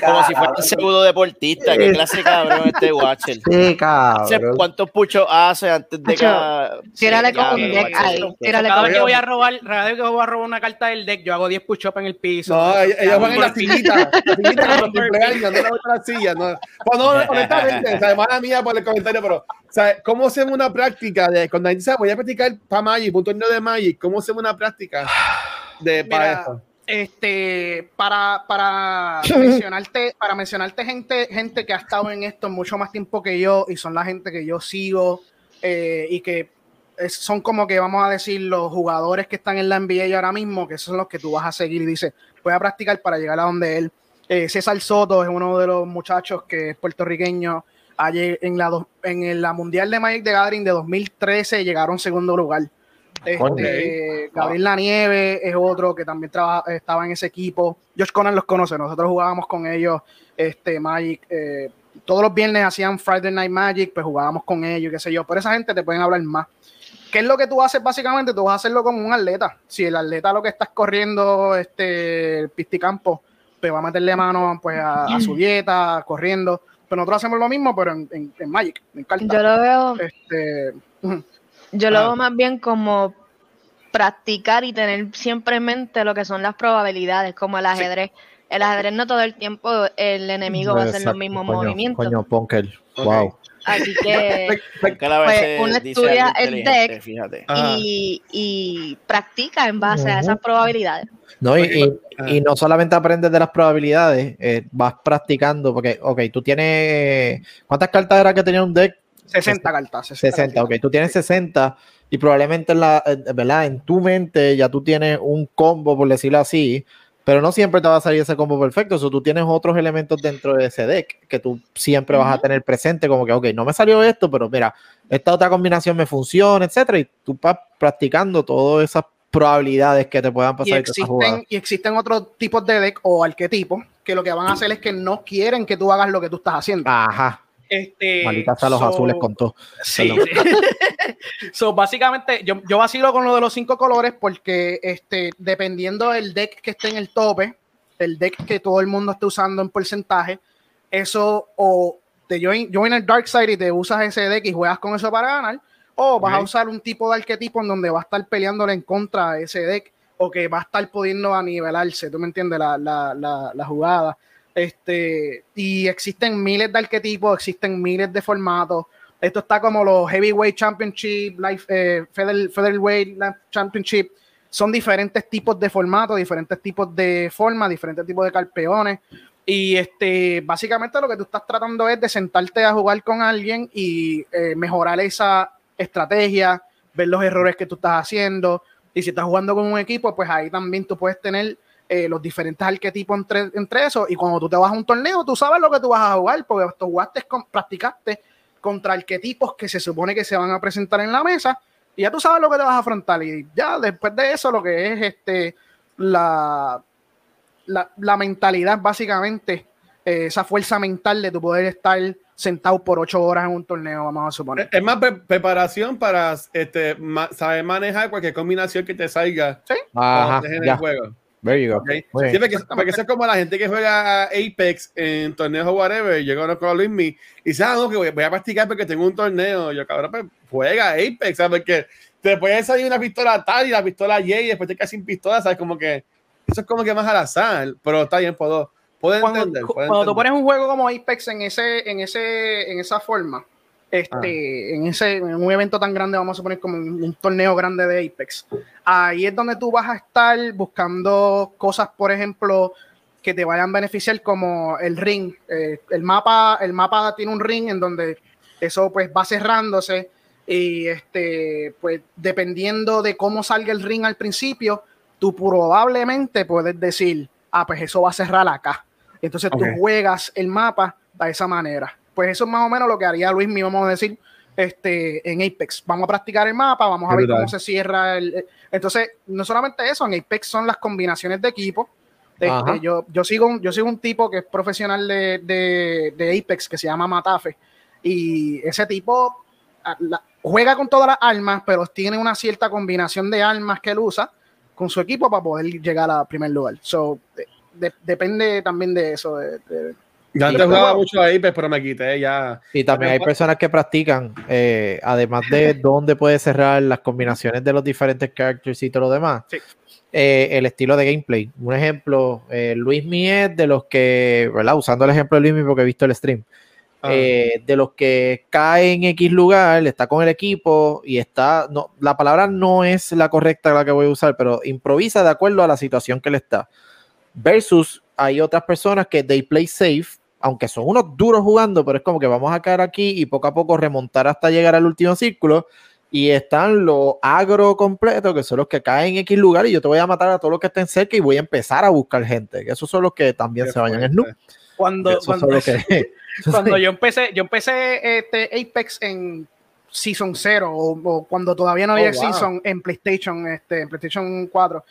como si fuera un pseudo deportista. Qué clase de cabrón este Watcher. Sí, cabrón. ¿Cuántos puchos hace antes de cada. tírale con un deck ahí. Tírale Cada con vez que voy a robar, cada vez que voy a robar una carta del deck, yo hago 10 push-ups en el piso. No, ellos ellos van en la sillita, la sillita con los cumpleaños, no la silla. No, Pues no, honestamente, o sea, mala mía por el comentario, pero, sea, ¿cómo hacemos una práctica de cuando alguien dice, voy a practicar para Magic, un torneo de Magic, ¿cómo hacemos una práctica de para Mira, eso? este, para, para mencionarte, para mencionarte gente, gente que ha estado en esto mucho más tiempo que yo y son la gente que yo sigo eh, y que es- son como que vamos a decir los jugadores que están en la NBA ahora mismo, que esos son los que tú vas a seguir y dice, voy a practicar para llegar a donde él. Eh, César Soto es uno de los muchachos que es puertorriqueño. En la, en la Mundial de Magic de Gathering de 2013 llegaron segundo lugar. Este, Gabriel Lanieve es otro que también trabaja, estaba en ese equipo. Josh Conan los conoce, nosotros jugábamos con ellos, este, Magic. eh, todos los viernes hacían Friday Night Magic, pues jugábamos con ellos, qué sé yo. Pero esa gente te pueden hablar más. ¿Qué es lo que tú haces básicamente? Tú vas a hacerlo como un atleta. Si el atleta lo que estás corriendo, este, el pisticampo, pues va a meterle mano pues, a, a su dieta, corriendo. Pero nosotros hacemos lo mismo, pero en, en- en Magic, en cartas. Yo lo veo, Este, yo lo Ah. veo más bien como practicar y tener siempre en mente lo que son las probabilidades, como el ajedrez. El ajedrez no todo el tiempo el enemigo va a hacer los mismos coño, movimientos. Coño, Ponker. Wow. Así que Pues, uno estudia el deck Fíjate. Ajá. y, y practica en base a esas probabilidades. No, y, y- y no solamente aprendes de las probabilidades, eh, vas practicando, porque, ok, tú tienes, ¿cuántas cartas era que tenía un deck? 60 cartas. 60, 60, ok, tú tienes 60 y probablemente en la, ¿verdad? En tu mente ya tú tienes un combo, por decirlo así, pero no siempre te va a salir ese combo perfecto, o tú tienes otros elementos dentro de ese deck que tú siempre vas a tener presente, como que, ok, no me salió esto, pero mira, esta otra combinación me funciona, etcétera, y tú vas practicando todas esas probabilidades que te puedan pasar. existen, y existen otros tipos de deck o arquetipos que lo que van a hacer es que no quieren que tú hagas lo que tú estás haciendo. Ajá, Este, maldita sea los so- azules con todo. Sí. so, básicamente, yo, yo vacilo con lo de los cinco colores porque este, dependiendo del deck que esté en el tope, el deck que todo el mundo esté usando en porcentaje, eso o te join, join el dark side y te usas ese deck y juegas con eso para ganar, o vas a usar un tipo de arquetipo en donde va a estar peleándole en contra de ese deck o que va a estar pudiendo anivelarse, ¿tú me entiendes? La, la, la, la jugada. Este, y existen miles de arquetipos, existen miles de formatos. Esto está como los Heavyweight Championship, Life, eh, Feather- Featherweight Championship. Son diferentes tipos de formatos, diferentes tipos de formas, diferentes tipos de carpeones. Y este, básicamente lo que tú estás tratando es de sentarte a jugar con alguien y eh, mejorar esa estrategia, ver los errores que tú estás haciendo. Y si estás jugando con un equipo, pues ahí también tú puedes tener eh, los diferentes arquetipos entre, entre eso. Y cuando tú te vas a un torneo, tú sabes lo que tú vas a jugar, porque tú jugaste, con, practicaste contra arquetipos que se supone que se van a presentar en la mesa. Y ya tú sabes lo que te vas a afrontar. Y ya después de eso, lo que es este la, la, la mentalidad, básicamente, eh, esa fuerza mental de tu poder estar sentado por ocho horas en un torneo, vamos a suponer. Es más pre- preparación para este, ma- saber manejar cualquier combinación que te salga cuando Ajá, en ya, el juego. There you go. ¿ok? Muy bien. Sí, porque, porque eso es como la gente que juega Apex en torneos o whatever. Yo conozco a Luismi y dice, ah, no, que voy, voy a practicar porque tengo un torneo. Yo, cabrón, pues juega Apex, ¿sabes? Porque te puede salir una pistola tal y la pistola Y y después te quedas sin pistola, ¿sabes? Como que eso es como que más al azar, pero está bien, puedo, puedo cuando, entender. puedo cuando tú entender. pones un juego como Apex en ese, en ese, en esa forma, este, en ese, en un evento tan grande, vamos a suponer como un, un torneo grande de Apex, ahí es donde tú vas a estar buscando cosas, por ejemplo, que te vayan a beneficiar como el ring. Eh, el mapa, el mapa tiene un ring en donde eso pues va cerrándose y este, pues dependiendo de cómo salga el ring al principio, tú probablemente puedes decir, ah, pues eso va a cerrar acá. Entonces tú juegas el mapa de esa manera. Pues eso es más o menos lo que haría Luis, mi vamos a decir, este, en Apex. Vamos a practicar el mapa, vamos a ver cómo se cierra el... Entonces, no solamente eso, en Apex son las combinaciones de equipo. Este, yo, yo, sigo un, yo sigo un tipo que es profesional de, de- de Apex que se llama Matafe. Y ese tipo la- juega con todas las armas, pero tiene una cierta combinación de armas que él usa con su equipo para poder llegar al primer lugar. So, de- de- depende también de eso. de- Yo antes jugaba mucho ahí, pero me quité ya. Y también hay personas que practican, eh, además de dónde puede cerrar las combinaciones de los diferentes characters y todo lo demás, Sí. eh, el estilo de gameplay. Un ejemplo, eh, Luis Miet, de los que, ¿verdad? Usando el ejemplo de Luis porque he visto el stream, Ah. eh, de los que cae en X lugar, está con el equipo y está, no, la palabra no es la correcta la que voy a usar, pero improvisa de acuerdo a la situación que le está. Versus hay otras personas que they play safe, aunque son unos duros jugando, pero es como que vamos a caer aquí y poco a poco remontar hasta llegar al último círculo. Y están los agro completos, que son los que caen en X lugar, y yo te voy a matar a todos los que estén cerca y voy a empezar a buscar gente. Que esos son los que también Qué se vayan en. Snoop. Cuando, que. yo empecé, yo empecé este Apex en Season 0 o, o cuando todavía no Oh, había wow. Season en PlayStation, este, en PlayStation 4.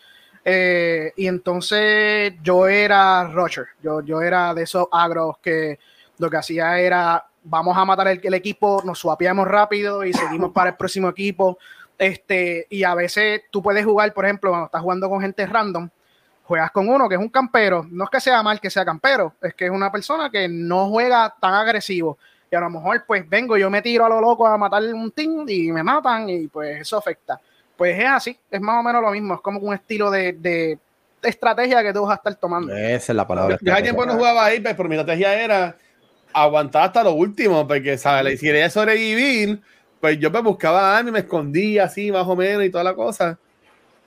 Eh, y entonces yo era Roger, yo, yo era de esos agros que lo que hacía era vamos a matar el, equipo, nos swapeamos rápido y seguimos para el próximo equipo. Este, y a veces tú puedes jugar, por ejemplo, cuando estás jugando con gente random, juegas con uno que es un campero, no es que sea mal que sea campero, es que es una persona que no juega tan agresivo. Y a lo mejor, pues vengo, yo me tiro a lo loco a matar un team y me matan y pues eso afecta. Pues es así, es más o menos lo mismo, es como un estilo de, de estrategia que tú vas a estar tomando. Esa es la palabra. Yo hace tiempo no jugaba ahí, pero mi estrategia era aguantar hasta lo último, porque, ¿sabes? Si quería sobrevivir, pues yo me buscaba armas y me escondía así, más o menos, y toda la cosa.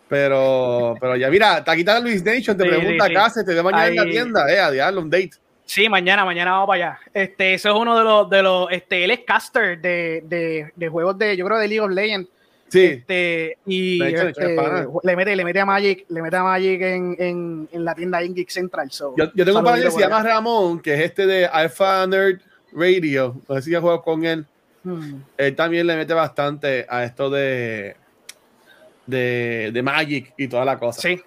Pero, pero ya, mira, te quitado Luis Nation, te Sí, pregunta sí, sí. casa, te veo mañana en la tienda, eh, a diablo, un date. Sí, mañana, mañana vamos para allá. Este, eso es uno de los, de los, este, él es caster de, de, de juegos de, yo creo, de League of Legends. Sí, Este, y este, le mete, le mete a Magic, le mete a Magic en, en, en la tienda Ingeek Central. So, yo, yo tengo un padre que se llama Ramón, que es este de Alpha Nerd Radio, no sé si ya juego con él. Hmm. Él también le mete bastante a esto de, de, de Magic y toda la cosa. Sí.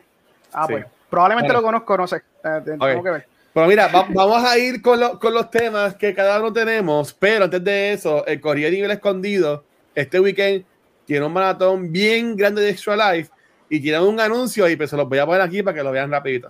Ah, Sí. pues. Probablemente Bueno. lo conozco, no sé. Eh, tengo que ver. Pero mira, va- vamos a ir con, lo- con los temas que cada uno tenemos, pero antes de eso, el Corriere Nivel Escondido, este weekend tiene un maratón bien grande de Extra Life y tienen un anuncio y pues se los voy a poner aquí para que lo vean rapidito.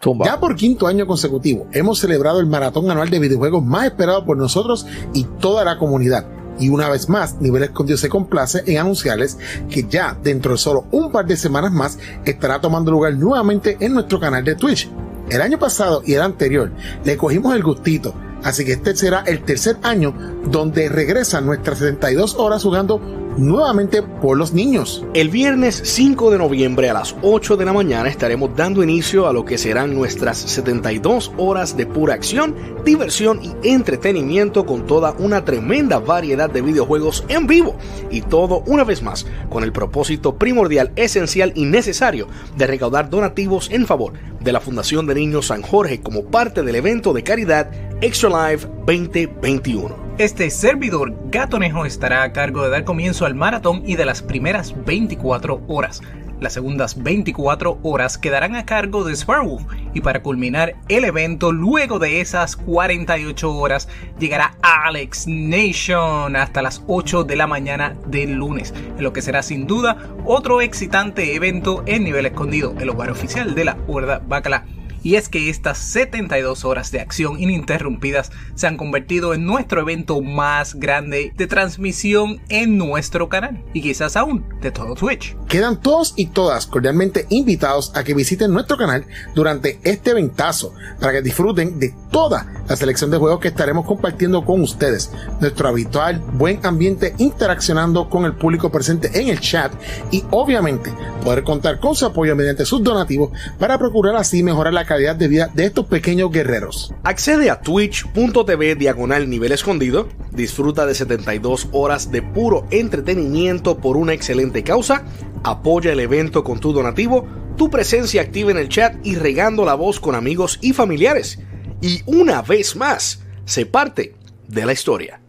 Tumba. Ya por quinto año consecutivo hemos celebrado el maratón anual de videojuegos más esperado por nosotros y toda la comunidad. Y una vez más, Nivel Escondido se complace en anunciarles que ya dentro de solo un par de semanas más estará tomando lugar nuevamente en nuestro canal de Twitch. El año pasado y el anterior le cogimos el gustito, así que este será el tercer año donde regresan nuestras 72 horas jugando nuevamente por los niños. El viernes 5 de noviembre a las 8 de la mañana estaremos dando inicio a lo que serán nuestras 72 horas de pura acción, diversión y entretenimiento con toda una tremenda variedad de videojuegos en vivo. Y todo una vez más con el propósito primordial, esencial y necesario de recaudar donativos en favor de la Fundación de Niños San Jorge como parte del evento de caridad Extra Life 2021. Este servidor Gatonejo estará a cargo de dar comienzo al maratón y de las primeras 24 horas. Las segundas 24 horas quedarán a cargo de Sparwolf y para culminar el evento luego de esas 48 horas llegará Alex Nation hasta las 8 de la mañana del lunes, en lo que será sin duda otro excitante evento en nivel escondido, el hogar oficial de la Horda Bacala. Y es que estas 72 horas de acción ininterrumpidas se han convertido en nuestro evento más grande de transmisión en nuestro canal y quizás aún de todo Twitch. Quedan todos y todas cordialmente invitados a que visiten nuestro canal durante este ventazo para que disfruten de toda la selección de juegos que estaremos compartiendo con ustedes. Nuestro habitual buen ambiente interaccionando con el público presente en el chat y obviamente poder contar con su apoyo mediante sus donativos para procurar así mejorar la calidad de vida de estos pequeños guerreros. Accede a twitch.tv diagonal nivel escondido, disfruta de 72 horas de puro entretenimiento por una excelente causa, apoya el evento con tu donativo, tu presencia activa en el chat y regando la voz con amigos y familiares. Y una vez más, se parte de la historia.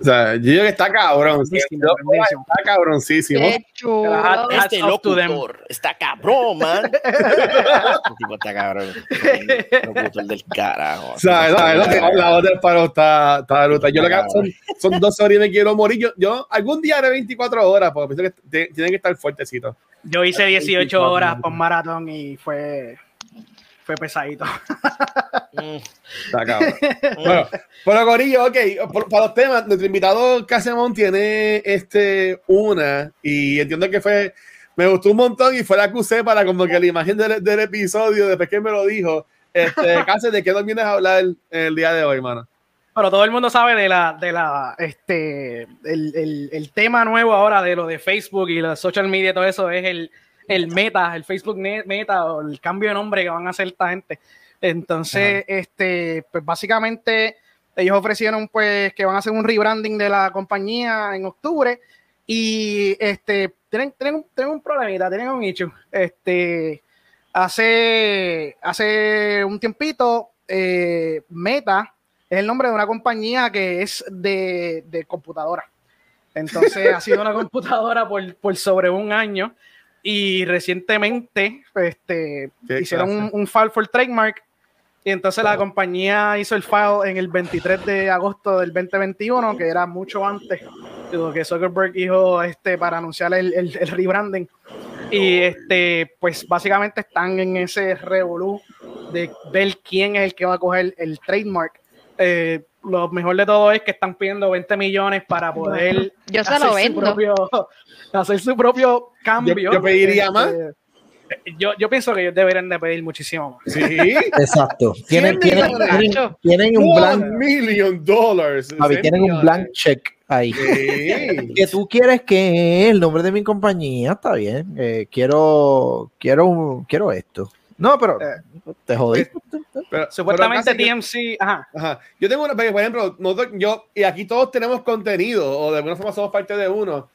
O sea, yo digo que está cabrón. sí. Está cabroncísimo. Este locutor está cabrón, man. Este tipo está cabrón. Locutor del carajo. O sea, no, no, que la otra del paro está, está brutal. Yo lo que son, son dos horas y me quiero morir. Yo, yo algún día haré 24 horas porque pienso que te- tienen que estar fuertecitos. Yo hice 18 horas por maratón y fue, fue pesadito. Mm, Está cabrón. bueno, pero Corillo, ok, por- para los temas, nuestro invitado Casemón tiene este una y entiendo que fue, me gustó un montón y fue la que usé para como que la imagen del, del episodio, después que me lo dijo, este, Case, ¿de qué nos vienes a hablar el día de hoy, mano? Pero todo el mundo sabe de la, de la, este, el, el, el tema nuevo ahora de lo de Facebook y los social media, todo eso es el, el meta, el Facebook meta o el cambio de nombre que van a hacer esta gente. Entonces, este, pues básicamente ellos ofrecieron pues que van a hacer un rebranding de la compañía en octubre y este, tienen, tienen, un- tienen un problemita, tienen un issue. Este, hace, hace un tiempito, eh, Meta es el nombre de una compañía que es de, de computadora. Entonces ha sido una computadora por, por sobre un año y recientemente este, hicieron un, un file for trademark y entonces la compañía hizo el file en el 23 de agosto del 2021, que era mucho antes de lo que Zuckerberg dijo este, para anunciar el, el, el rebranding. Y este, pues básicamente están en ese revolú de ver quién es el que va a coger el trademark. Eh, lo mejor de todo es que están pidiendo 20 millones para poder Yo se hacer lo su propio, hacer su propio cambio. Yo- yo pediría Este, más. Yo, yo pienso que ellos deberían de pedir muchísimo más. Sí, Exacto. Tienen, tienen, tienen, tienen un one blank, million dollars. Javi, tienen un blank check ahí. Sí. que tú quieres que el nombre de mi compañía está bien. eh, quiero, quiero, quiero esto. No, pero Eh, te jodí. Pero- Supuestamente pero casi que- TMC, ajá, Ajá. Yo tengo una, por ejemplo, nosotros, yo, y aquí todos tenemos contenido, o de alguna forma somos parte de uno.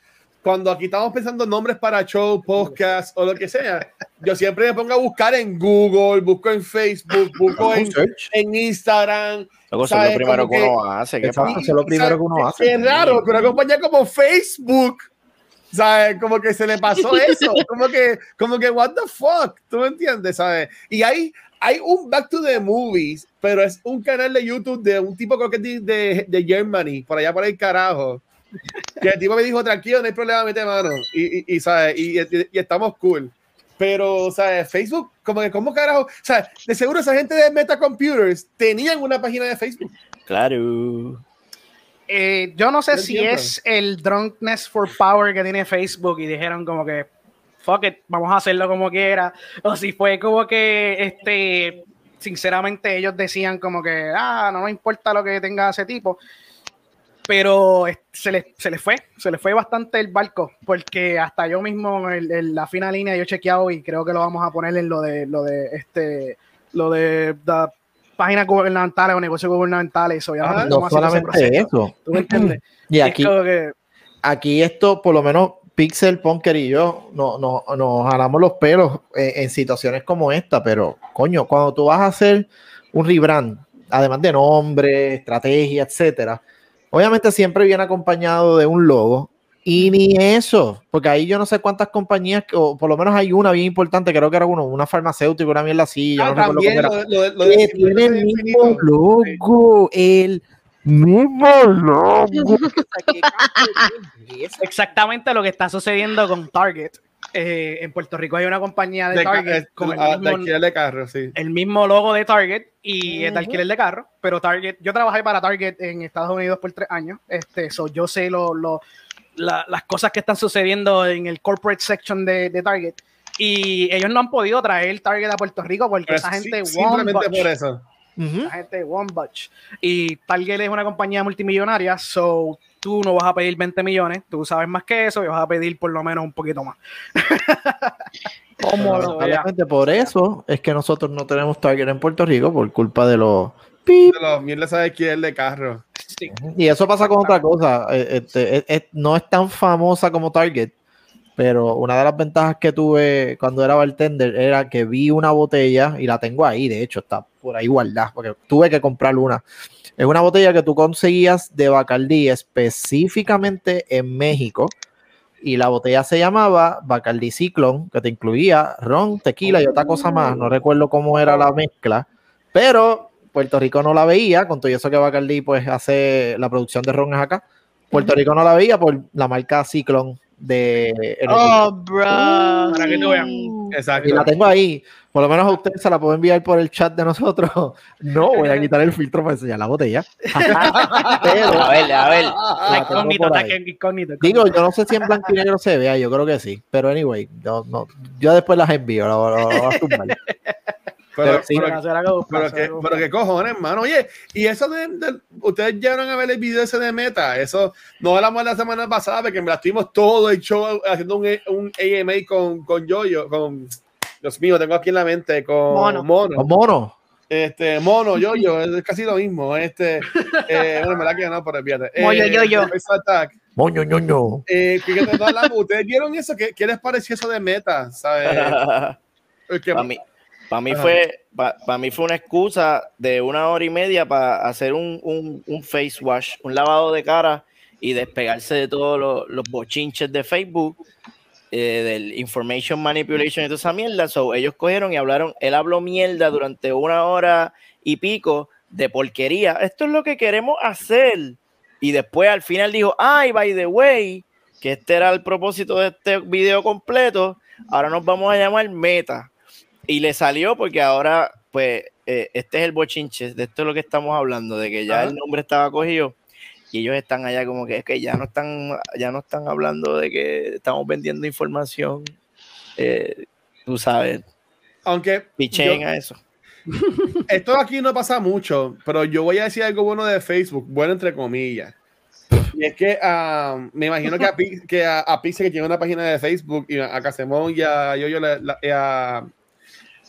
Cuando aquí estamos pensando en nombres para show, podcast o lo que sea, yo siempre me pongo a buscar en Google, busco en Facebook, busco en, en Instagram. Luego eso es lo primero que que- uno hace. ¿qué pasa? eso es lo primero que uno hace. Es raro que una compañía como Facebook, ¿sabes? Como que se le pasó eso. Como que, como que, what the fuck, ¿tú me entiendes? ¿Sabes? Y hay, hay un Back to the Movies, pero es un canal de YouTube de un tipo creo que es de, de, de Germany, por allá por el carajo. Que el tipo me dijo, tranquilo, no hay problema, mete mano. Y, y, y, ¿sabes? Y, y- y estamos cool. Pero, ¿sabes? Facebook, como que, ¿cómo carajo? O sea, de seguro esa gente de Meta Computers tenían una página de Facebook. Claro. Eh, yo no sé si entiendo. es el drunkness for power que tiene Facebook y dijeron como que fuck it, vamos a hacerlo como quiera, o si fue como que este sinceramente ellos decían como que ah, no me importa lo que tenga ese tipo. Pero se les, se les fue, se les fue bastante el barco, porque hasta yo mismo en, la fina línea yo he chequeado y creo que lo vamos a poner en lo de lo de este lo de la páginas gubernamentales o negocios gubernamentales, eso ya Ajá. No solamente eso. ¿Tú me entiendes? Y aquí, Es como que- aquí esto, por lo menos Pixel, Punker y yo no, no, nos jalamos los pelos en, en situaciones como esta, pero coño, cuando tú vas a hacer un rebrand, además de nombre, estrategia, etcétera, obviamente siempre viene acompañado de un logo. Y ni eso, porque ahí yo no sé cuántas compañías, o por lo menos hay una bien importante, creo que era uno, una farmacéutica, una mierda así, Ah, no también lo, lo de- tiene el mismo logo, el mismo logo. O sea, ¿qué clase de- es exactamente lo que está sucediendo con Target. Eh, en Puerto Rico hay una compañía de, de, Target eh, con el ah, de mismo, alquiler de carro, sí. el mismo logo de Target y es de alquiler de carro, pero Target, yo trabajé para Target en Estados Unidos por tres años, este, so yo sé lo, lo- la- las cosas que están sucediendo en el corporate section de, de Target y ellos no han podido traer Target a Puerto Rico porque Pero esa sí- gente simplemente por eso. Ujú. esa gente one bunch. y Target es una compañía multimillonaria, so tú no vas a pedir 20 millones, tú sabes más que eso y vas a pedir por lo menos un poquito más. Lamentablemente por eso es que nosotros no tenemos Target en Puerto Rico por culpa de los. De los mierdas de alquiler de carro. Sí. Y eso pasa con otra cosa. eh, este, es- es- no es tan famosa como Target, pero una de las ventajas que tuve cuando era bartender era que vi una botella y la tengo ahí, de hecho, está por ahí guardada, porque tuve que comprar una. Es una botella que tú conseguías de Bacardí específicamente en México. Y la botella se llamaba Bacardí Cyclone, que te incluía ron, tequila y otra cosa más. No recuerdo cómo era la mezcla, pero Puerto Rico no la veía, con todo eso que Bacardí pues hace la producción de ron es acá. Puerto Rico no la veía por la marca Cyclone de Oh, bro. Para que tú veas. Exacto. y la tengo ahí. Por lo menos a ustedes se la puedo enviar por el chat de nosotros. No voy a quitar el filtro para enseñar la botella. Pero A ver, a ver. la Incógnito, que- incógnito, Digo, incógnito. yo no sé si en blanco y negro se vea, yo creo que sí. Pero anyway, yo, no, yo después las envío, lo, lo- lo a. Pero, Pero sí, pero- Será que pero cojones, hermano. Oye, y eso de, de- ustedes llegaron a ver el video ese de Meta. Eso no hablamos la semana pasada porque me la estuvimos todo el show haciendo un, un AMA con, con Yoyo, con Dios mío, tengo aquí en la mente con Mono. Mono. Los monos. Este, Mono, Yoyo, es casi lo mismo. Este, eh, bueno, me la que no, pero fíjate. Moyo, Yoyo. Face Attack. Moño. Eh, que, que no hablamos. ¿Ustedes vieron eso? ¿Qué, qué les pareció eso de Meta? ¿Sabes? Porque- Para mí, para mí Ajá. fue, para mí fue una excusa de una hora y media para hacer un, un, un face wash, un lavado de cara y despegarse de todos los, los bochinches de Facebook, eh, del information manipulation y toda esa mierda. So, ellos cogieron y hablaron, él habló mierda durante una hora y pico de porquería. Esto es lo que queremos hacer. Y después al final dijo, ay, by the way, que este era el propósito de este video completo. Ahora nos vamos a llamar Meta. Y le salió porque ahora, pues, eh, este es el bochinche, de esto es lo que estamos hablando, de que ya el nombre estaba cogido y ellos están allá como que es que ya no están, ya no están hablando de que estamos vendiendo información. eh, tú sabes, aunque pichen yo- a eso. esto aquí no pasa mucho, pero yo voy a decir algo bueno de Facebook, bueno entre comillas. Y es que ah, me imagino que a, Pi- que a, a Pixel, que tiene una página de Facebook, y a, Casemón y a Yoyo, la- la- y a,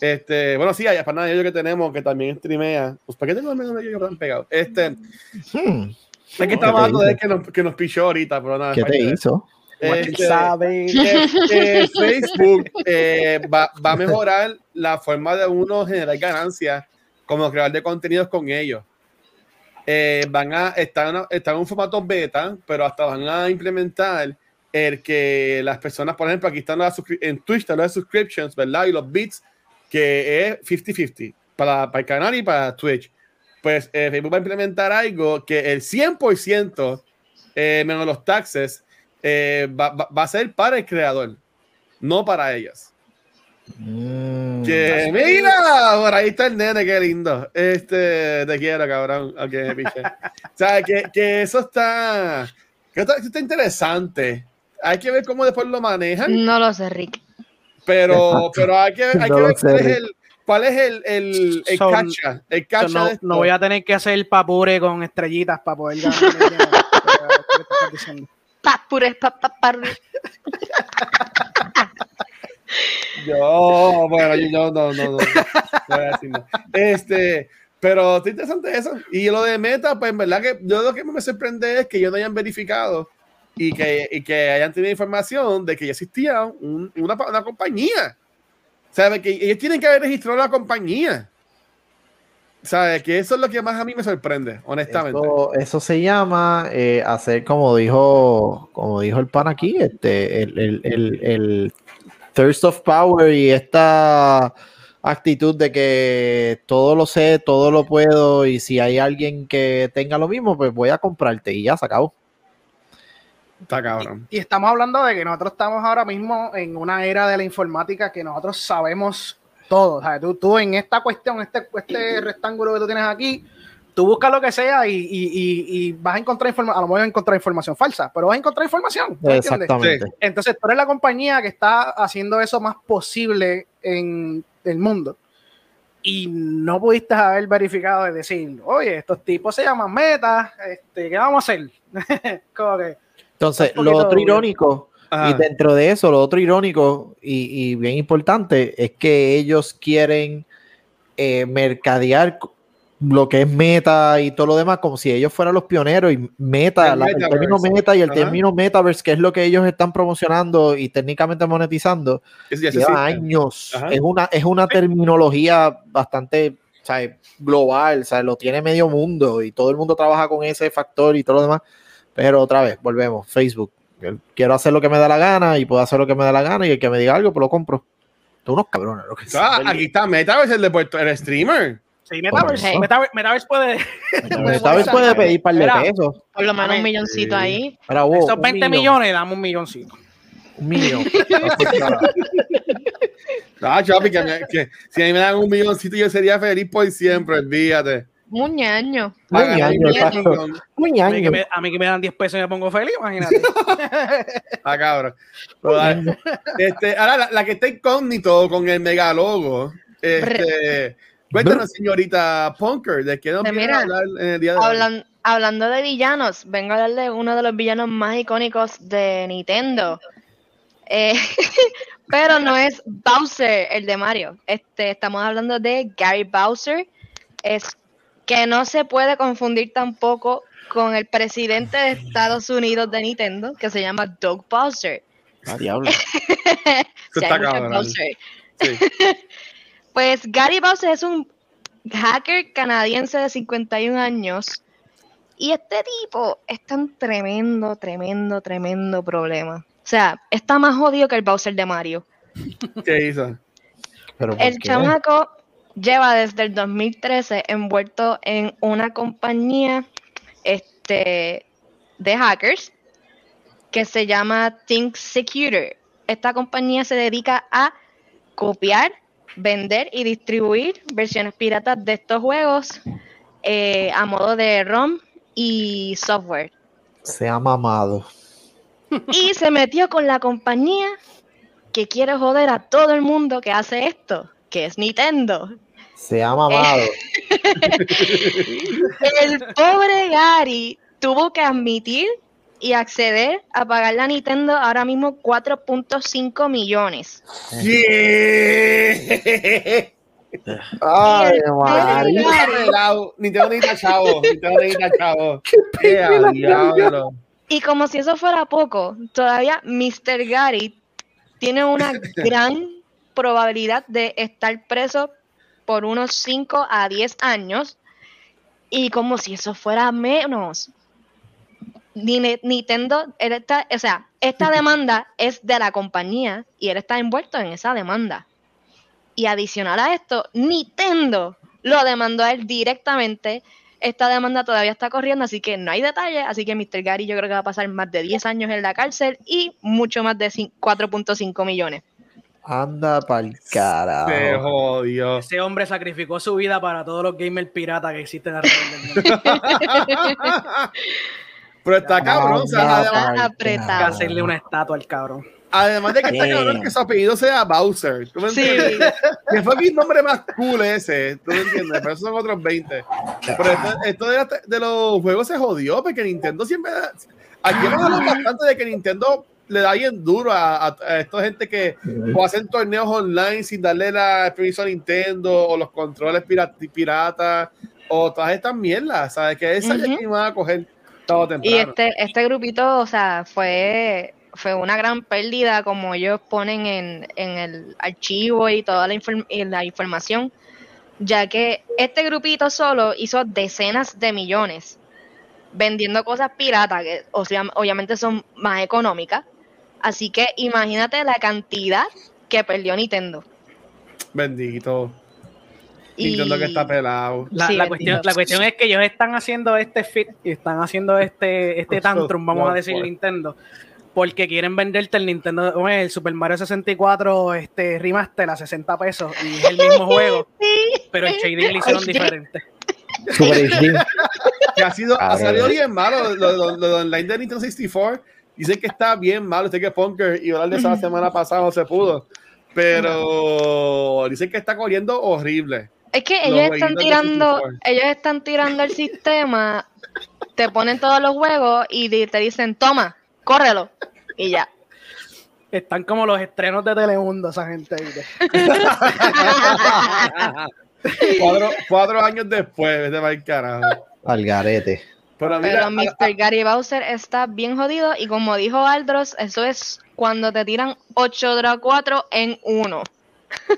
este, bueno, sí, a Yaspana Yoyo que tenemos, que también streamea. Pues, ¿Para qué tengo el Yoyo tan pegado? Este, Hmm, es que ¿Qué estamos hablando de que nos, que nos pichó ahorita, pero nada. ¿Qué te hizo? Este, sabe. que, que Facebook eh, va, va a mejorar la forma de uno generar ganancias como creador de contenidos con ellos. Eh, van a estar en, están en un formato beta, pero hasta van a implementar el que las personas, por ejemplo, aquí están las en Twitch, están las subscriptions, ¿verdad? Y los bits, que es 50-50 para, para el canal y para Twitch. Pues eh, Facebook va a implementar algo que el 100% eh, menos los taxes eh, va, va- va a ser para el creador, no para ellas. Mm, Que mira, por ahí está el nene, qué lindo. Este, te quiero, cabrón. Ok, piche. o sea, que, que eso está, que está, está interesante. Hay que ver cómo después lo manejan, No lo sé, Rick. Pero, pero hay que, hay No que ver sé, cuál es el, cuál es el, el, el Son- cacha, el So, cacha no, de no voy a tener que hacer papure con estrellitas para poder ganar. el dinero. ¿Qué estás diciendo? Pa, pures, pa, pa, pa, ri- Yo, bueno, yo, no, no, no, no voy a decir nada. Este, pero está interesante eso. Y lo de Meta, pues en verdad que yo lo que me sorprende es que ellos no hayan verificado y que, y que hayan tenido información de que ya existía un- una, una compañía. ¿Sabes? Que ellos tienen que haber registrado la compañía. ¿Sabes? Que eso es lo que más a mí me sorprende, honestamente. Eso, se llama eh, hacer como dijo, como dijo el pan aquí, este, el, el, el, el thirst of power y esta actitud de que todo lo sé, todo lo puedo y si hay alguien que tenga lo mismo, pues voy a comprarte y ya se acabó. Está cabrón. Y estamos hablando de que nosotros estamos ahora mismo en una era de la informática que nosotros sabemos todo. O sea, tú, tú en esta cuestión, este, este rectángulo que tú tienes aquí, tú buscas lo que sea y, y- y- y vas a encontrar información, a lo mejor vas a encontrar información falsa, pero vas a encontrar información. Exactamente. Entonces, tú eres la compañía que está haciendo eso más posible en el mundo. Y no pudiste haber verificado de decir, oye, estos tipos se llaman Meta, este, ¿qué vamos a hacer? Como que, Entonces, lo otro irónico, Ajá. y dentro de eso, lo otro irónico y, y bien importante es que ellos quieren eh, mercadear lo que es meta y todo lo demás, como si ellos fueran los pioneros y meta, El la- el, metaverse. término meta y el Ajá. término metaverse, que es lo que ellos están promocionando y técnicamente monetizando, ya se lleva años. Ajá. Es una, es una terminología bastante ¿sabes? global, ¿sabes? lo tiene medio mundo y todo el mundo trabaja con ese factor y todo lo demás. Pero otra vez, volvemos, Facebook. Quiero hacer lo que me da la gana y puedo hacer lo que me da la gana y el que me diga algo, pues lo compro. Son unos cabrones. Lo que Ah, aquí está Metaverse, el de Puerto, el streamer. Sí, Metaverse. Metaverse, Metaverse puede. Vez puede pedir par de pesos. Por lo menos un milloncito ahí. Ahora, wow, Esos un 20 millón, millones, damos un milloncito. Un millón. Ah, chapi, que, me- que si a mí me dan un milloncito, yo sería feliz por siempre, olvídate. Un ñaño. Muy ñaño. Muy A mí, que ñaño. me, a mí que me dan 10 pesos y me pongo feliz, imagínate. Ah, cabrón. Este, ahora, la, la que está incógnito con el megalogo. Este, cuéntanos, señorita Punker, ¿de qué nos Pues mira, hablar en el día de hoy? Hablan- hablando de villanos, vengo a hablar de uno de los villanos más icónicos de Nintendo. Eh, pero no es Bowser, el de Mario. Este, estamos hablando de Gary Bowser. Es que no se puede confundir tampoco con el presidente de Estados Unidos de Nintendo, que se llama Doug Bowser. Ah, diablo. Sí. Bowser. Sí. Pues Gary Bowser es un hacker canadiense de 51 años. Y este tipo está en tremendo, tremendo, tremendo problema. O sea, está más jodido que el Bowser de Mario. ¿Qué hizo? Pero ¿por El qué? chamaco lleva desde el 2013 envuelto en una compañía este, de hackers que se llama Think Secure. Esta compañía se dedica a copiar, vender y distribuir versiones piratas de estos juegos eh, a modo de ROM y software. Se ha mamado. Y se metió con la compañía que quiere joder a todo el mundo que hace esto, que es Nintendo. Se ha mamado. El pobre Gary tuvo que admitir y acceder a pagarle a Nintendo ahora mismo 4.5 millones. Yeah. Ay, Gary. Nintendo necesita chavo. Nintendo necesita chavo. Qué diablo. y como si eso fuera poco, todavía Mr. Gary tiene una gran probabilidad de estar preso por unos 5 a 10 años. Y como si eso fuera menos. Ni- Nintendo, él está, o sea, esta demanda es de la compañía y él está envuelto en esa demanda. Y adicional a esto, Nintendo lo demandó a él directamente. Esta demanda todavía está corriendo, así que no hay detalles. Así que Mr. Gary yo creo que va a pasar más de 10 años en la cárcel y mucho más de cin- 4.5 millones. Anda pa'l Se carajo. jodió. Ese hombre sacrificó su vida para todos los gamers piratas que existen alrededor del mundo. Pero está cabrón. o sea, Anda además, apretado. Hay que carajo. hacerle una estatua al cabrón. además de que está cabrón que su apellido sea Bowser. ¿Tú me Sí. entiendes? Que fue mi nombre más cool ese. ¿Tú me entiendes? Pero esos son otros 20. Pero esto, esto de, la- de los juegos se jodió porque Nintendo siempre. Aquí hemos hablado bastante de que Nintendo le da bien duro a, a, a esta gente que o hacen torneos online sin darle la, permiso a Nintendo o los controles pirata, piratas o todas estas mierdas, ¿sabes? Que esa Ujú. ya que iban a coger todo temprano. Y este, este grupito, o sea, fue, fue una gran pérdida, como ellos ponen en, en el archivo y toda la, inform- y la información, ya que este grupito solo hizo decenas de millones vendiendo cosas piratas, que o sea, obviamente son más económicas. Así que imagínate la cantidad que perdió Nintendo. Bendito. Y- Nintendo que está pelado. La, Sí, la bendito. cuestión, la cuestión es que ellos están haciendo este fit y están haciendo este, este tantrum, vamos a decir. Nintendo, porque quieren venderte el Nintendo, el Super Mario 64 este, remaster a 60 pesos y es el mismo juego, pero el shading lo hicieron diferente. Super que ha sido, ha salido bien malo lo, lo- lo de online de Nintendo 64. Dicen que está bien malo. Sé que Punker y hablar de esa semana pasada no se pudo. Pero dicen que está corriendo horrible. Es que Los ellos están de tirando, 64. ellos están tirando el sistema, te ponen todos los juegos y te dicen, toma, córrelo. Y ya. Están como los estrenos de Telemundo, esa gente. Cuatro, cuatro años después, para el carajo. Al garete. Pero mira, Pero Mr. Gary Bowser está bien jodido y como dijo Aldros, eso es cuando te tiran 8 draw 4 en uno.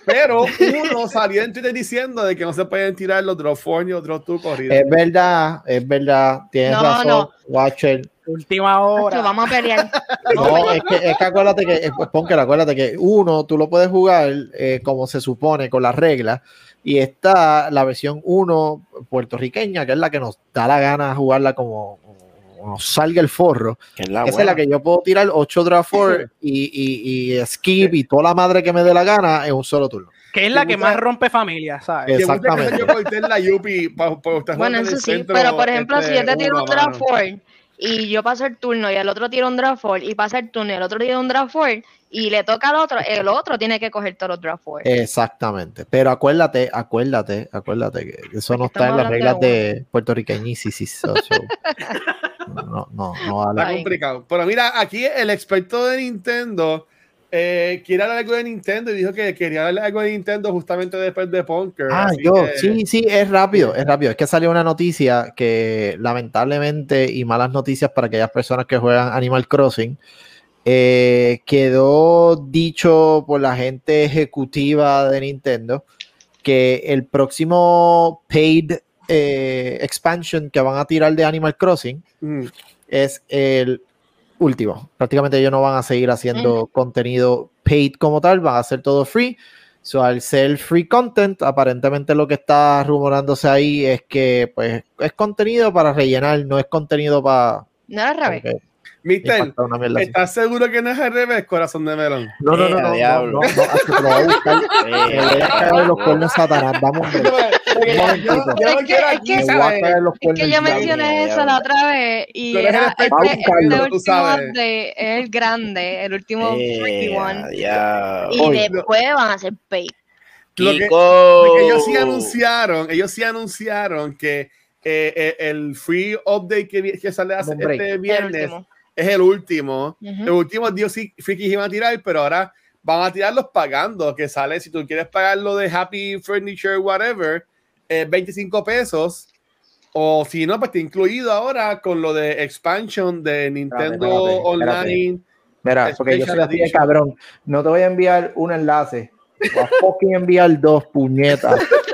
pero uno salió en Twitter diciendo de que no se pueden tirar los drop 4 ni los drop 2 corridos. Es verdad, es verdad. Tienes No, razón, no. Watcher. Última hora. Vamos a pelear. No, es que, es que acuérdate que, eh, pues, Ponker, acuérdate que uno, tú lo puedes jugar eh, como se supone, con las reglas, y está la versión 1 puertorriqueña, que es la que nos da la gana jugarla como, como nos salga el forro. Que es la Esa es la que yo puedo tirar 8 draft 4 y, y, y skip y toda la madre que me dé la gana en un solo turno. Que es la que más rompe familia, ¿sabes? Exactamente. yo corté en la Yupi para estar Bueno, eso sí, pero por ejemplo, si yo te este, tiro un draft mano. 4 y yo paso el turno y el otro tira un draft 4 y pasa el turno y el otro tira un draft 4 y le toca al otro, el otro tiene que coger todos los draft 4. Exactamente. Pero acuérdate, acuérdate, acuérdate que eso no está en las reglas de de so- no, no, no vale. Está complicado. Pero mira, aquí el experto de Nintendo eh, quiere hablar algo de Nintendo y dijo que quería hablar algo de Nintendo justamente después de Punker. Ah, yo, que- sí, sí, es rápido, es rápido. Es que salió una noticia que lamentablemente y malas noticias para aquellas personas que juegan Animal Crossing, eh, quedó dicho por la gente ejecutiva de Nintendo que el próximo paid eh, expansion que van a tirar de Animal Crossing Mm. es el último. Prácticamente ellos no van a seguir haciendo contenido paid como tal, van a hacer todo free. So, al ser free content, aparentemente lo que está rumorándose ahí es que pues es contenido para rellenar, no es contenido para... No al revés. Mister. ¿estás seguro que no es al revés, corazón de melón? No, no, no, Eh, no, no, diablo. no, no, caer los cuernos Satanás, yo Es no que- yo mencioné eso la otra vez y el era este, este tú último es el grande, el último freaky Eh, one. diablo. Y después van a hacer pay. Lo que- ellos sí anunciaron, ellos sí anunciaron que eh, eh, el free update que, que sale hace- este El viernes. Es el último. Ujú. Los últimos Dios sí frikis iban a tirar, pero ahora van a tirarlos pagando, que sale, si tú quieres pagar lo de Happy Furniture, whatever, eh, 25 pesos. O si no, pues está incluido ahora con lo de expansion de Nintendo espérate, espérate. Online. Mira, porque yo soy así de cabrón. No te voy a enviar un enlace. Voy a fucking enviar dos puñetas.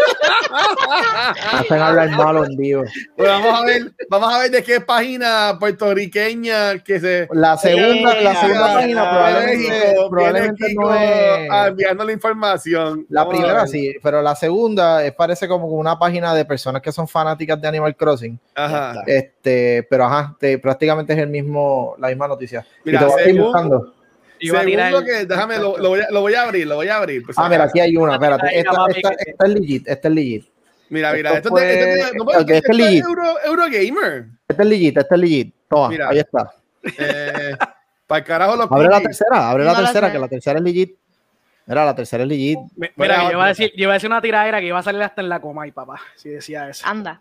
Hacen hablar malo en vivo. Pues vamos a ver, vamos a ver de qué página puertorriqueña que se La segunda, la segunda Eh, página ah, probablemente, México, probablemente no es. ah, enviando la información. La Vamos a primera sí, pero la segunda es, parece como una página de personas que son fanáticas de Animal Crossing. Ajá. Este, pero ajá, te- prácticamente es el mismo, la misma noticia. Mira, y te voy a ir buscando. Iba a tirar Segundo el- que, déjame, lo, lo voy a, lo voy a abrir, lo voy a abrir. pues, Ah, mira, aquí hay una, espérate. Esta, esta, esta es legit, esta es legit. Mira, mira, esto esto, no este es legit. Euro, Eurogamer. Esta es legit, esta es legit. Toma, Mira. ahí está. Eh, para el carajo los Abre la tercera, abre la tercera, que la tercera es legit. Mira, la tercera es legit. Mira, yo iba, a decir, yo iba a decir una tiradera que iba a salir hasta en la coma y papá, si decía eso. Anda.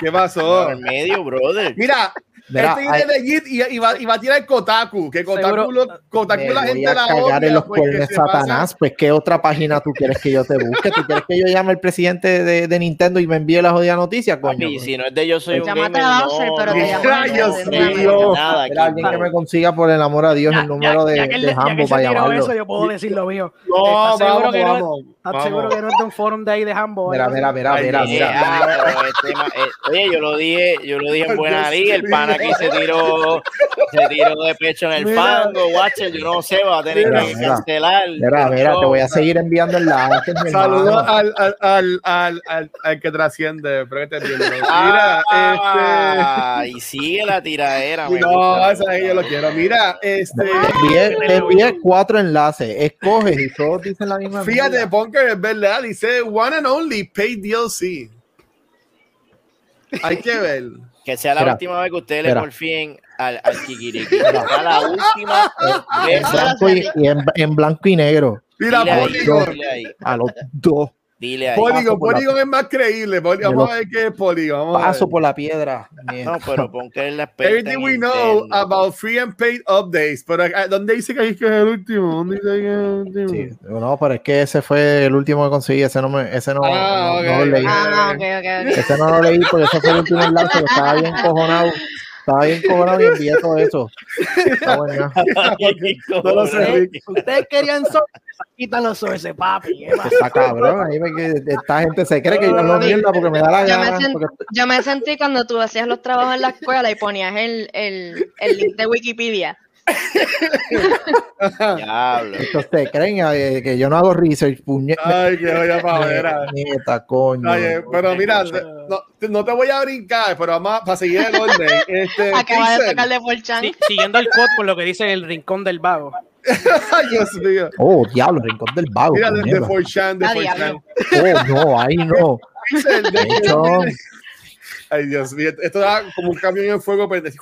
¿Qué pasó? El medio, brother. Mira, Mira, este hay- es legit y, y va, y va a tirar Kotaku. Que Kotaku, Seguro- lo- Kotaku Me la voy gente a la cagar en los porque cuernos Satanás. Pues, ¿qué otra página tú quieres que yo te busque? ¿Tú quieres que yo llame al presidente de, de Nintendo y me envíe la jodida noticia, coño? Papi, si no es de yo soy un Llámate gamer, a Bowser, no, pero te nada Era alguien que me consiga, por el amor a Dios, Ya- el número ya- de, de Hambo para llamarlo. eso, yo puedo decir lo mío. No, ¿Estás seguro vamos, que no es- vamos. ¿Estás vamos. seguro que no es de un forum de ahí de Hambo? Mira, mira, mira, mira, este eh, oye, yo lo dije, yo lo dije en buena liga, el pana aquí se tiró, se tiró de pecho en el Mira. fango, Watcher, yo no sé, va a tener Mira, que mira. cancelar. Mira, mira, te voy a seguir enviando enlaces, mi Saludos hermano. al, al, al, al, al, al que trasciende. Espero que. Mira, Ah, y sigue la tiradera. este. No, esa ahí yo lo quiero. Mira, este. Te envié, cuatro enlaces. Escoges y todos dicen la misma Fíjate. Bunker, es verdad. Dice One and Only Pay DLC. Hay que ver. Que sea la última vez que ustedes le porfíen al, al Kikiriki. Que sea la última En vez. blanco y, y en, en blanco y negro. Mira, Dile ahí, Polygon. dile ahí. A los dos. Dile ahí. Polygon, Polygon es más creíble. Poly- Yo Vamos a ver qué es Polygon. Paso por la piedra. No, pero pon que es la Everything we know about free and paid updates. Pero ah, ¿dónde dice que ahí que es el último? ¿Dónde dice que es el último? Sí, no, pero es que ese fue el último que conseguí. Ese no, me, ese no, Ah, no- ok, no lo leí. Ah, ok, ok, ok. Ese no lo leí porque ese fue el último enlace. Estaba bien cojonado. Estaba bien cojonado y envié todo eso. Está bueno. No lo sé. Ustedes querían sorpresa, quitan los ese papi. ¿qué pasa? Está cabrón. Ahí me, esta gente se cree que yo no mierda porque me da la Yo me, gana. sent- porque- yo me sentí cuando tú hacías los trabajos en la escuela y ponías el, el, el link de Wikipedia. Diablo. Estos se creen eh, que yo no hago research, puñeta. Ay, qué olla pavera. Nieta, coño. Oye, pero mira, no, no te voy a brincar, pero vamos a, para seguir el orden. Este, Acaba de tocarle por chan. Sí, siguiendo el code por lo que dice el rincón del vago. Ay, Dios mío. Oh, diablo, rincón del vago. Mira, de, de puñeta. 4chan, de Ah, 4chan. diablo. Oh, no, ahí no. Pixel, Ay, Dios mío, esto da como un camión en fuego. Pero de,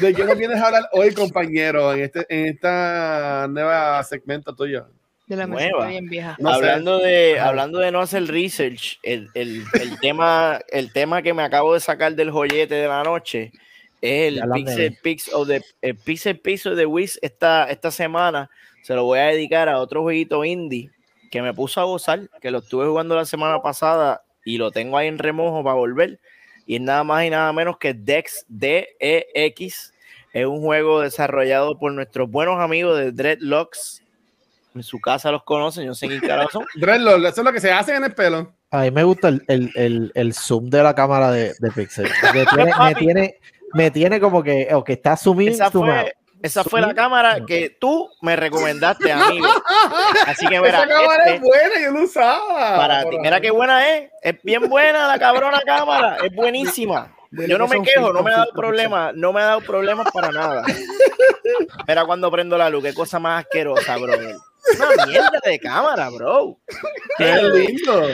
¿De qué nos vienes a hablar hoy, compañero, en este en esta nueva segmento tuyo? Yo la Nueva. bien vieja. No sé. hablando de hablando de no hacer research, el, el, el tema el tema que me acabo de sacar del joyete de la noche es el Pixel Pix of the el Pixel Pix of the Wiz esta esta semana se lo voy a dedicar a otro jueguito indie que me puso a gozar, que lo estuve jugando la semana pasada y lo tengo ahí en remojo para volver y es nada más y nada menos que Dex DEX es un juego desarrollado por nuestros buenos amigos de Dreadlocks en su casa los conocen, yo sé quién carajo son. Dreadlock, eso es lo que se hace en el pelo. A mí me gusta el, el, el, el zoom de la cámara de, de Pixel. Me tiene, me tiene, me tiene como que, o que está zooming, Esa fue, esa fue la cámara que tú me recomendaste, amigo. Así que verá, Esa cámara este, es buena, yo lo usaba. para ti, mira qué buena es. Es bien buena la cabrona cámara, es buenísima. Yo no me quejo, no me ha dado problema, no me ha dado problemas para nada. Mira cuando prendo la luz, qué cosa más asquerosa, bro. Una mierda de cámara, bro. Qué lindo.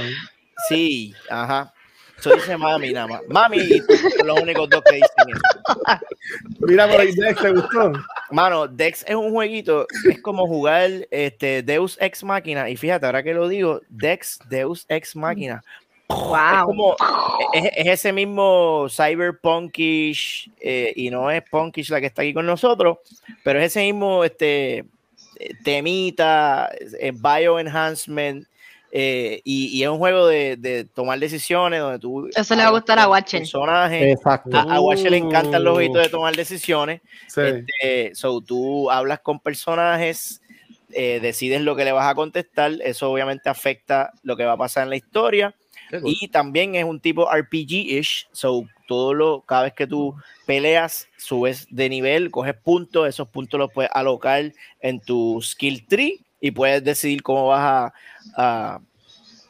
Sí, ajá. Eso dice mami nada más. Mami y tú son los únicos dos que dicen eso. Mira por ahí, ¿te gustó? Mano, Dex es un jueguito, es como jugar este Deus Ex Máquina. Y fíjate, ahora que lo digo, Dex Deus Ex Máquina. Es Wow. como es, es ese mismo cyberpunkish eh, y no es punkish la que está aquí con nosotros, pero es ese mismo este temita, eh, bioenhancement eh, y, y es un juego de, de tomar decisiones donde tú Eso le va a gustar a Watcher. Exacto. a, a Watcher le encantan los jueguitos de tomar decisiones Sí. este, so, tú hablas con personajes, eh, decides lo que le vas a contestar, eso obviamente afecta lo que va a pasar en la historia. Y también es un tipo RPG-ish, so todo lo, cada vez que tú peleas, subes de nivel, coges puntos, esos puntos los puedes alocar en tu skill tree y puedes decidir cómo vas a, a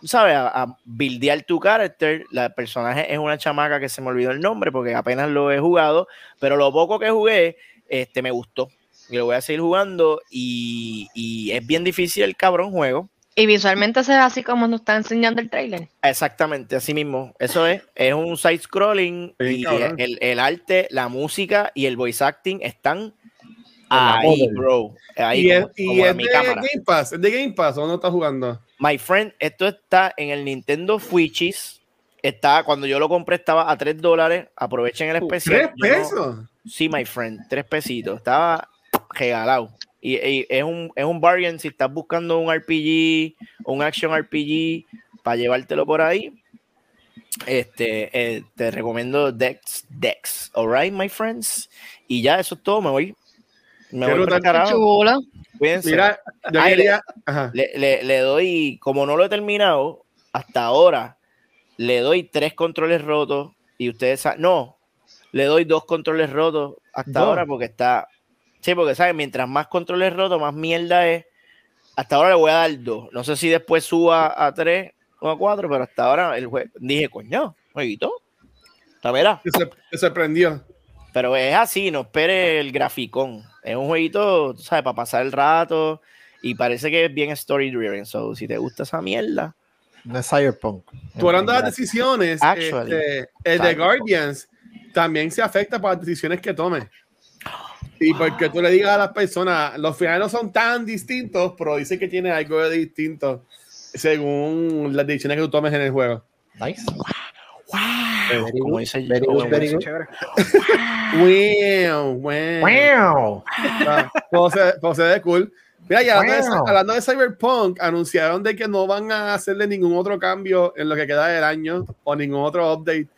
¿sabes? A, a buildear tu carácter. La personaje es una chamaca que se me olvidó el nombre porque apenas lo he jugado, pero lo poco que jugué, este, me gustó. Y lo voy a seguir jugando y, y es bien difícil el cabrón juego. Y visualmente se ve así como nos está enseñando el trailer. Exactamente, así mismo. Eso es, es un side scrolling Bien y cabrón. el, el arte, la música y el voice acting están ahí, bro. Ahí Y es, como, y como en es mi de cámara. Game Pass, es de Game Pass o no estás jugando. My friend, esto está en el Nintendo Switches. Está, cuando yo lo compré estaba a 3 dólares. Aprovechen el especial. ¿Tres Yo pesos? Sí, my friend, 3 pesitos. Estaba regalado. Y, y es, un, es un bargain si estás buscando un RPG, un action RPG, para llevártelo por ahí. Este, eh, te recomiendo Dex, Dex, alright, my friends. Y ya, eso es todo, me voy. Me voy. Chulo. Cuídense. Mira, yo Ay, quería. Ajá. Le, le- le doy, como no lo he terminado, hasta ahora, le doy tres controles rotos y ustedes saben, no, le doy dos controles rotos hasta Dos. ahora porque está, sí, porque saben, mientras más controles rotos, más mierda es. Hasta ahora le voy a dar dos. No sé si después suba a tres o a cuatro, pero hasta ahora el dije, coño, jueguito. Verá. Te sor- te sorprendió. Pero es así, no espere el graficón. Es un jueguito, tú sabes, para pasar el rato. Y parece que es bien story driven. So, si te gusta esa mierda, No es Cyberpunk. Tú hablando de las decisiones, Actually. este, el de. Guardians también se afecta por las decisiones que tome. Y porque tú le digas a las personas, los finales no son tan distintos, pero dice que tiene algo de distinto según las decisiones que tú tomes en el juego. Nice. Very Como dice Very good, very good. Chévere. Wow, wow. Wow. Todo se, todo se ve cool. Mira, y hablando, de, Wow. hablando de Cyberpunk, anunciaron de que no van a hacerle ningún otro cambio en lo que queda del año o ningún otro update.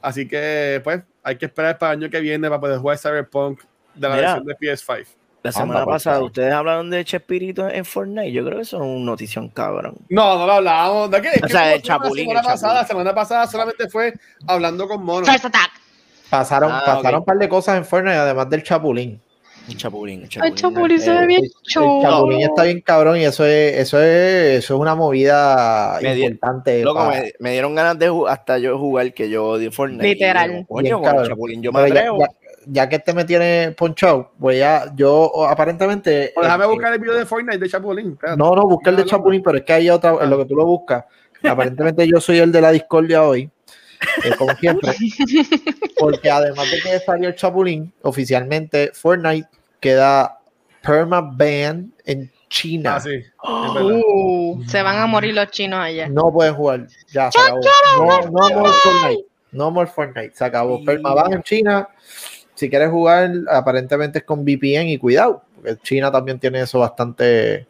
Así que, pues, hay que esperar para el año que viene para poder jugar Cyberpunk de la Mira. versión de PS5. La semana Anda, pasada ustedes hablaron de Chespirito en Fortnite. Yo creo que eso es una notición cabrón. No, no lo hablábamos. ¿De qué? O sea, el Chapulín, La semana el pasada, Chapulín. la semana pasada solamente fue hablando con Mono. First Attack. Pasaron, Ah, pasaron un par de cosas en Fortnite, además del Chapulín. El Chapulín. El El Chapulín. Chapulín se ve bien el- El chulo. Chapulín está bien cabrón y eso es, eso es, eso es una movida Me di- importante. Loco, me, me dieron ganas de hasta yo jugar que yo odio Fortnite. Literal. Y digo, Coño, Bien con el cabrón. Chapulín yo me ya, atrevo. ya- ya que este me tiene ponchado, voy a, yo aparentemente. O déjame eh, buscar el video de Fortnite de Chapulín. espérate. No, no, busca el de no. Chapulín, pero es que hay otra, en lo que tú lo buscas. Aparentemente yo soy el de la discordia hoy, eh, como siempre. Porque además de que salió el Chapulín, oficialmente Fortnite queda permaban en China. Ah, sí. Uh, se van a morir los chinos allá. No pueden jugar. Ya se acabó. No, no more Fortnite. No more Fortnite. Se acabó. Permaban en China. Si quieres jugar, aparentemente es con VPN y cuidado. Porque China también tiene eso bastante,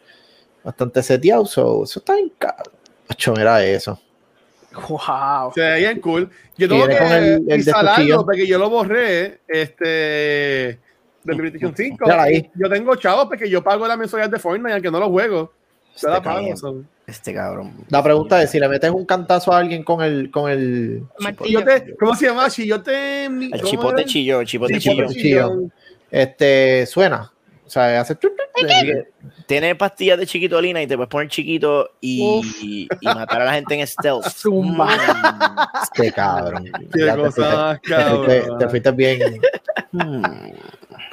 bastante seteado. So, eso está en caro. Acho, mira eso. Wow. Se ve bien cool. Yo tengo que con el- el de instalarlo porque yo lo borré este, del PlayStation 5. Mírala ahí. Yo tengo chavos porque yo pago la mensualidad de Fortnite aunque no lo juego. Este cabrón. so. Este cabrón. La pregunta es si le metes un cantazo a alguien con el, con el Martillo. Yo te, ¿Cómo se llama? Si yo te. El ¿cómo chipote era? chilló, el chipote chilló. chipote chilló. este suena. O sea, hace Tiene pastillas de chiquitolina y te puedes poner chiquito y, y, matar a la gente en stealth. Zumba. este cabrón. Qué te cosa te fuiste- cabrón. te fuiste bien. Mm.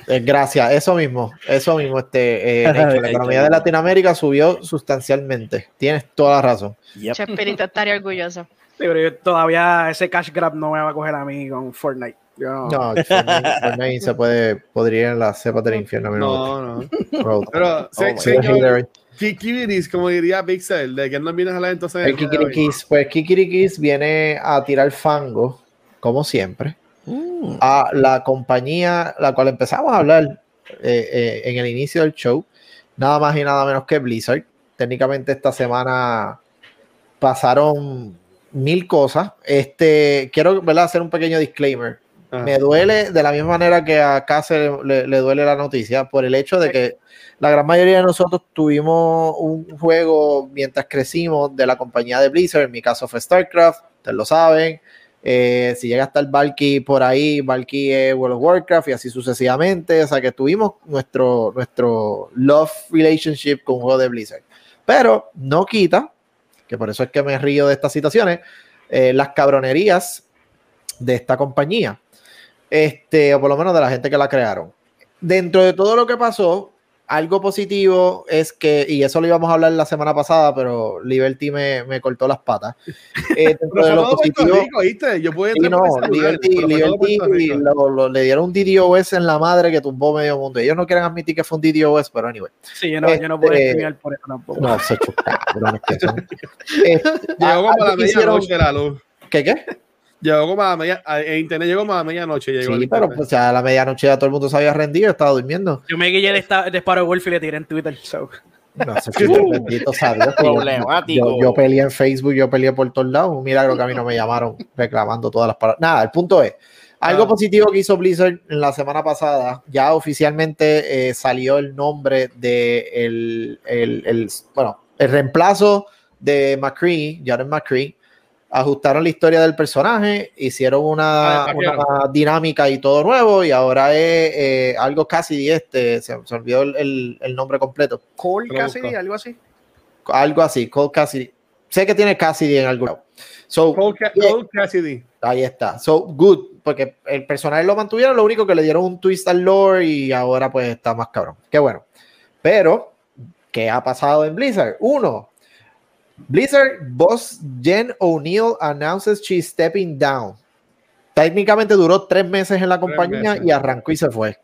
Eh, Gracias, eso mismo, eso mismo. Este, eh, la economía de Latinoamérica subió sustancialmente. Tienes toda la razón. Yep. Chespirito estaría orgulloso. Sí, pero yo todavía ese cash grab no me va a coger a mí con Fortnite. Yo no. No, Fortnite, Fortnite se puede, podría ir en las cepas del infierno. no No. Pero, se- señor, hater. Kikiris, como diría Pixel, de que no vienes a hablar entonces. El Kikirikis, pues Kikirikis viene a tirar fango, como siempre, Mm. a la compañía, la cual empezamos a hablar eh, eh, en el inicio del show, nada más y nada menos que Blizzard. Técnicamente esta semana pasaron mil cosas. Este, quiero ¿verdad? hacer un pequeño disclaimer. Ajá. Me duele de la misma manera que acá se le, le- le duele la noticia por el hecho de que la gran mayoría de nosotros tuvimos un juego mientras crecimos de la compañía de Blizzard. En mi caso fue StarCraft, ustedes lo saben. Eh, si llega hasta el Valky por ahí, Valky es World of Warcraft y así sucesivamente. O sea que tuvimos nuestro, nuestro love relationship con un juego de Blizzard. Pero no quita, que por eso es que me río de estas situaciones, eh, las cabronerías de esta compañía. Este, o por lo menos de la gente que la crearon. Dentro de todo lo que pasó, algo positivo es que, y eso lo íbamos a hablar la semana pasada, pero Liberty me, me cortó las patas. Eh, dentro Pero de lo positivo, Rico, ¿viste? Yo entrar no, Liberty, Liberty lo- lo- le dieron un DDoS en la madre que tumbó medio mundo. Ellos no quieren admitir que fue un DDoS, pero anyway. Sí, yo no, yo no puedo Este, streamear por eso tampoco. No, se son. Eh, Llegó como a la medianoche la luz. ¿Qué qué? Llegó como a la media, en internet llegó como a la medianoche. Llegó Sí, el pero pues, ya a la medianoche ya todo el mundo se había rendido, estaba durmiendo. Yo me guillé de, esta, de Wolf y le tiré en Twitter. so. No sé si bendito que yo- Problemático. Yo, yo peleé en Facebook, yo peleé por todos lados. Un milagro que a mí no me llamaron reclamando todas las palabras. Nada, el punto es, algo Ah. positivo que hizo Blizzard en la semana pasada, ya oficialmente eh, salió el nombre de el, el- el- bueno, el reemplazo de McCree, Jared McCree. Ajustaron la historia del personaje, hicieron una, Ah, una dinámica y todo nuevo, y ahora es eh, algo casi este, se, se olvidó el- el- el nombre completo Cole Cassidy, busco. algo así. algo así, Cole Cassidy. Sé que tiene Cassidy en algún lado. So, Cole, Ca- yeah, Cole Cassidy. ahí está. So, good, porque el personaje lo mantuvieron, lo único que le dieron un twist al lore y ahora pues está más cabrón. Qué bueno. Pero, ¿qué ha pasado en Blizzard? Uno, Blizzard boss Jen O'Neill announces she's stepping down. Técnicamente duró tres meses en la compañía y arrancó y se fue.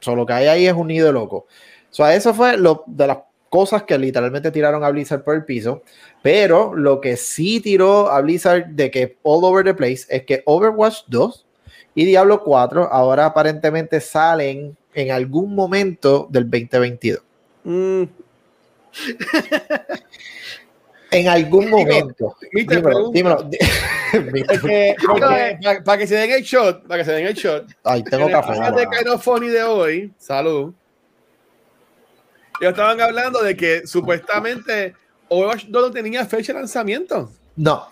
So, lo que hay ahí es un nido de loco. So, eso fue lo de las cosas que literalmente tiraron a Blizzard por el piso, pero lo que sí tiró a Blizzard de que all over the place es que Overwatch 2 y Diablo 4 ahora aparentemente salen en algún momento del 2022. Mm, En algún momento. Dímelo, pregunta. dímelo. Porque, para, para que se den el shot, para que se den el shot. Ay, tengo en café. de Funny de hoy, salud. Ellos estaban hablando de que supuestamente Overwatch 2 no tenía fecha de lanzamiento. No.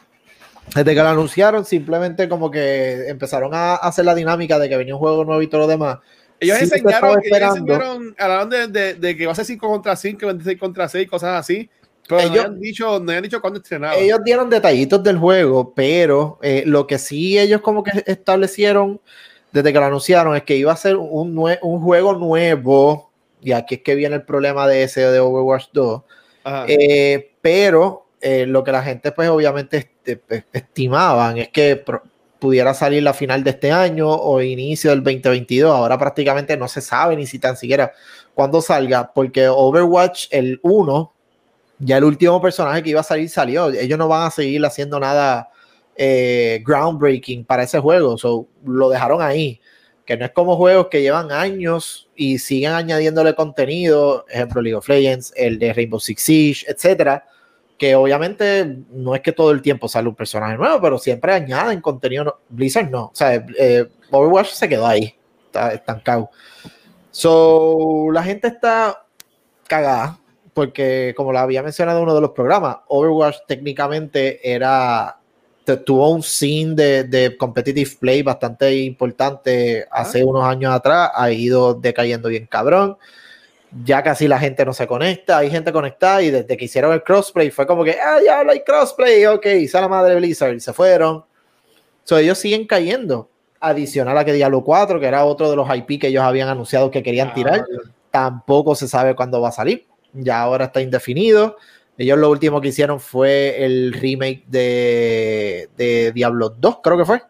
Desde que lo anunciaron, simplemente como que empezaron a hacer la dinámica de que venía un juego nuevo y todo lo demás. Ellos Sí, se enseñaron, ellos enseñaron, hablaron de, de, de que va a ser 5 contra 5, 26 contra 6, cosas así. Pero no Ellos- habían dicho, no habían dicho cuándo estrenaba. Ellos dieron detallitos del juego, pero eh, lo que sí ellos como que establecieron desde que lo anunciaron es que iba a ser un, nue- un juego nuevo, y aquí es que viene el problema de ese de Overwatch 2, Ajá. Eh, pero eh, lo que la gente pues obviamente este, pues, estimaban es que pudiera salir la final de este año o inicio del 2022. Ahora prácticamente no se sabe ni si tan siquiera cuándo salga, porque Overwatch el 1, ya el último personaje que iba a salir salió. Ellos no van a seguir haciendo nada eh, groundbreaking para ese juego, so, lo dejaron ahí. Que no es como juegos que llevan años y siguen añadiéndole contenido, ejemplo League of Legends, el de Rainbow Six Siege, etcétera, que obviamente no es que todo el tiempo sale un personaje nuevo, pero siempre añaden contenido. no- Blizzard no, o sea, eh, Overwatch se quedó ahí, está estancado. So, la gente está cagada, porque como lo había mencionado en uno de los programas, Overwatch técnicamente era tuvo un scene de, de competitive play bastante importante hace unos años atrás, ha ido decayendo bien cabrón. Ya casi la gente no se conecta, hay gente conectada y desde que hicieron el crossplay fue como que, ah, ya hay crossplay, ok, se la madre Blizzard, y se fueron. So, ellos siguen cayendo. Adicional a que Diablo 4, que era otro de los IP que ellos habían anunciado que querían tirar, tampoco se sabe cuándo va a salir. Ya ahora está indefinido. Ellos lo último que hicieron fue el remake de, de Diablo 2, creo que fue.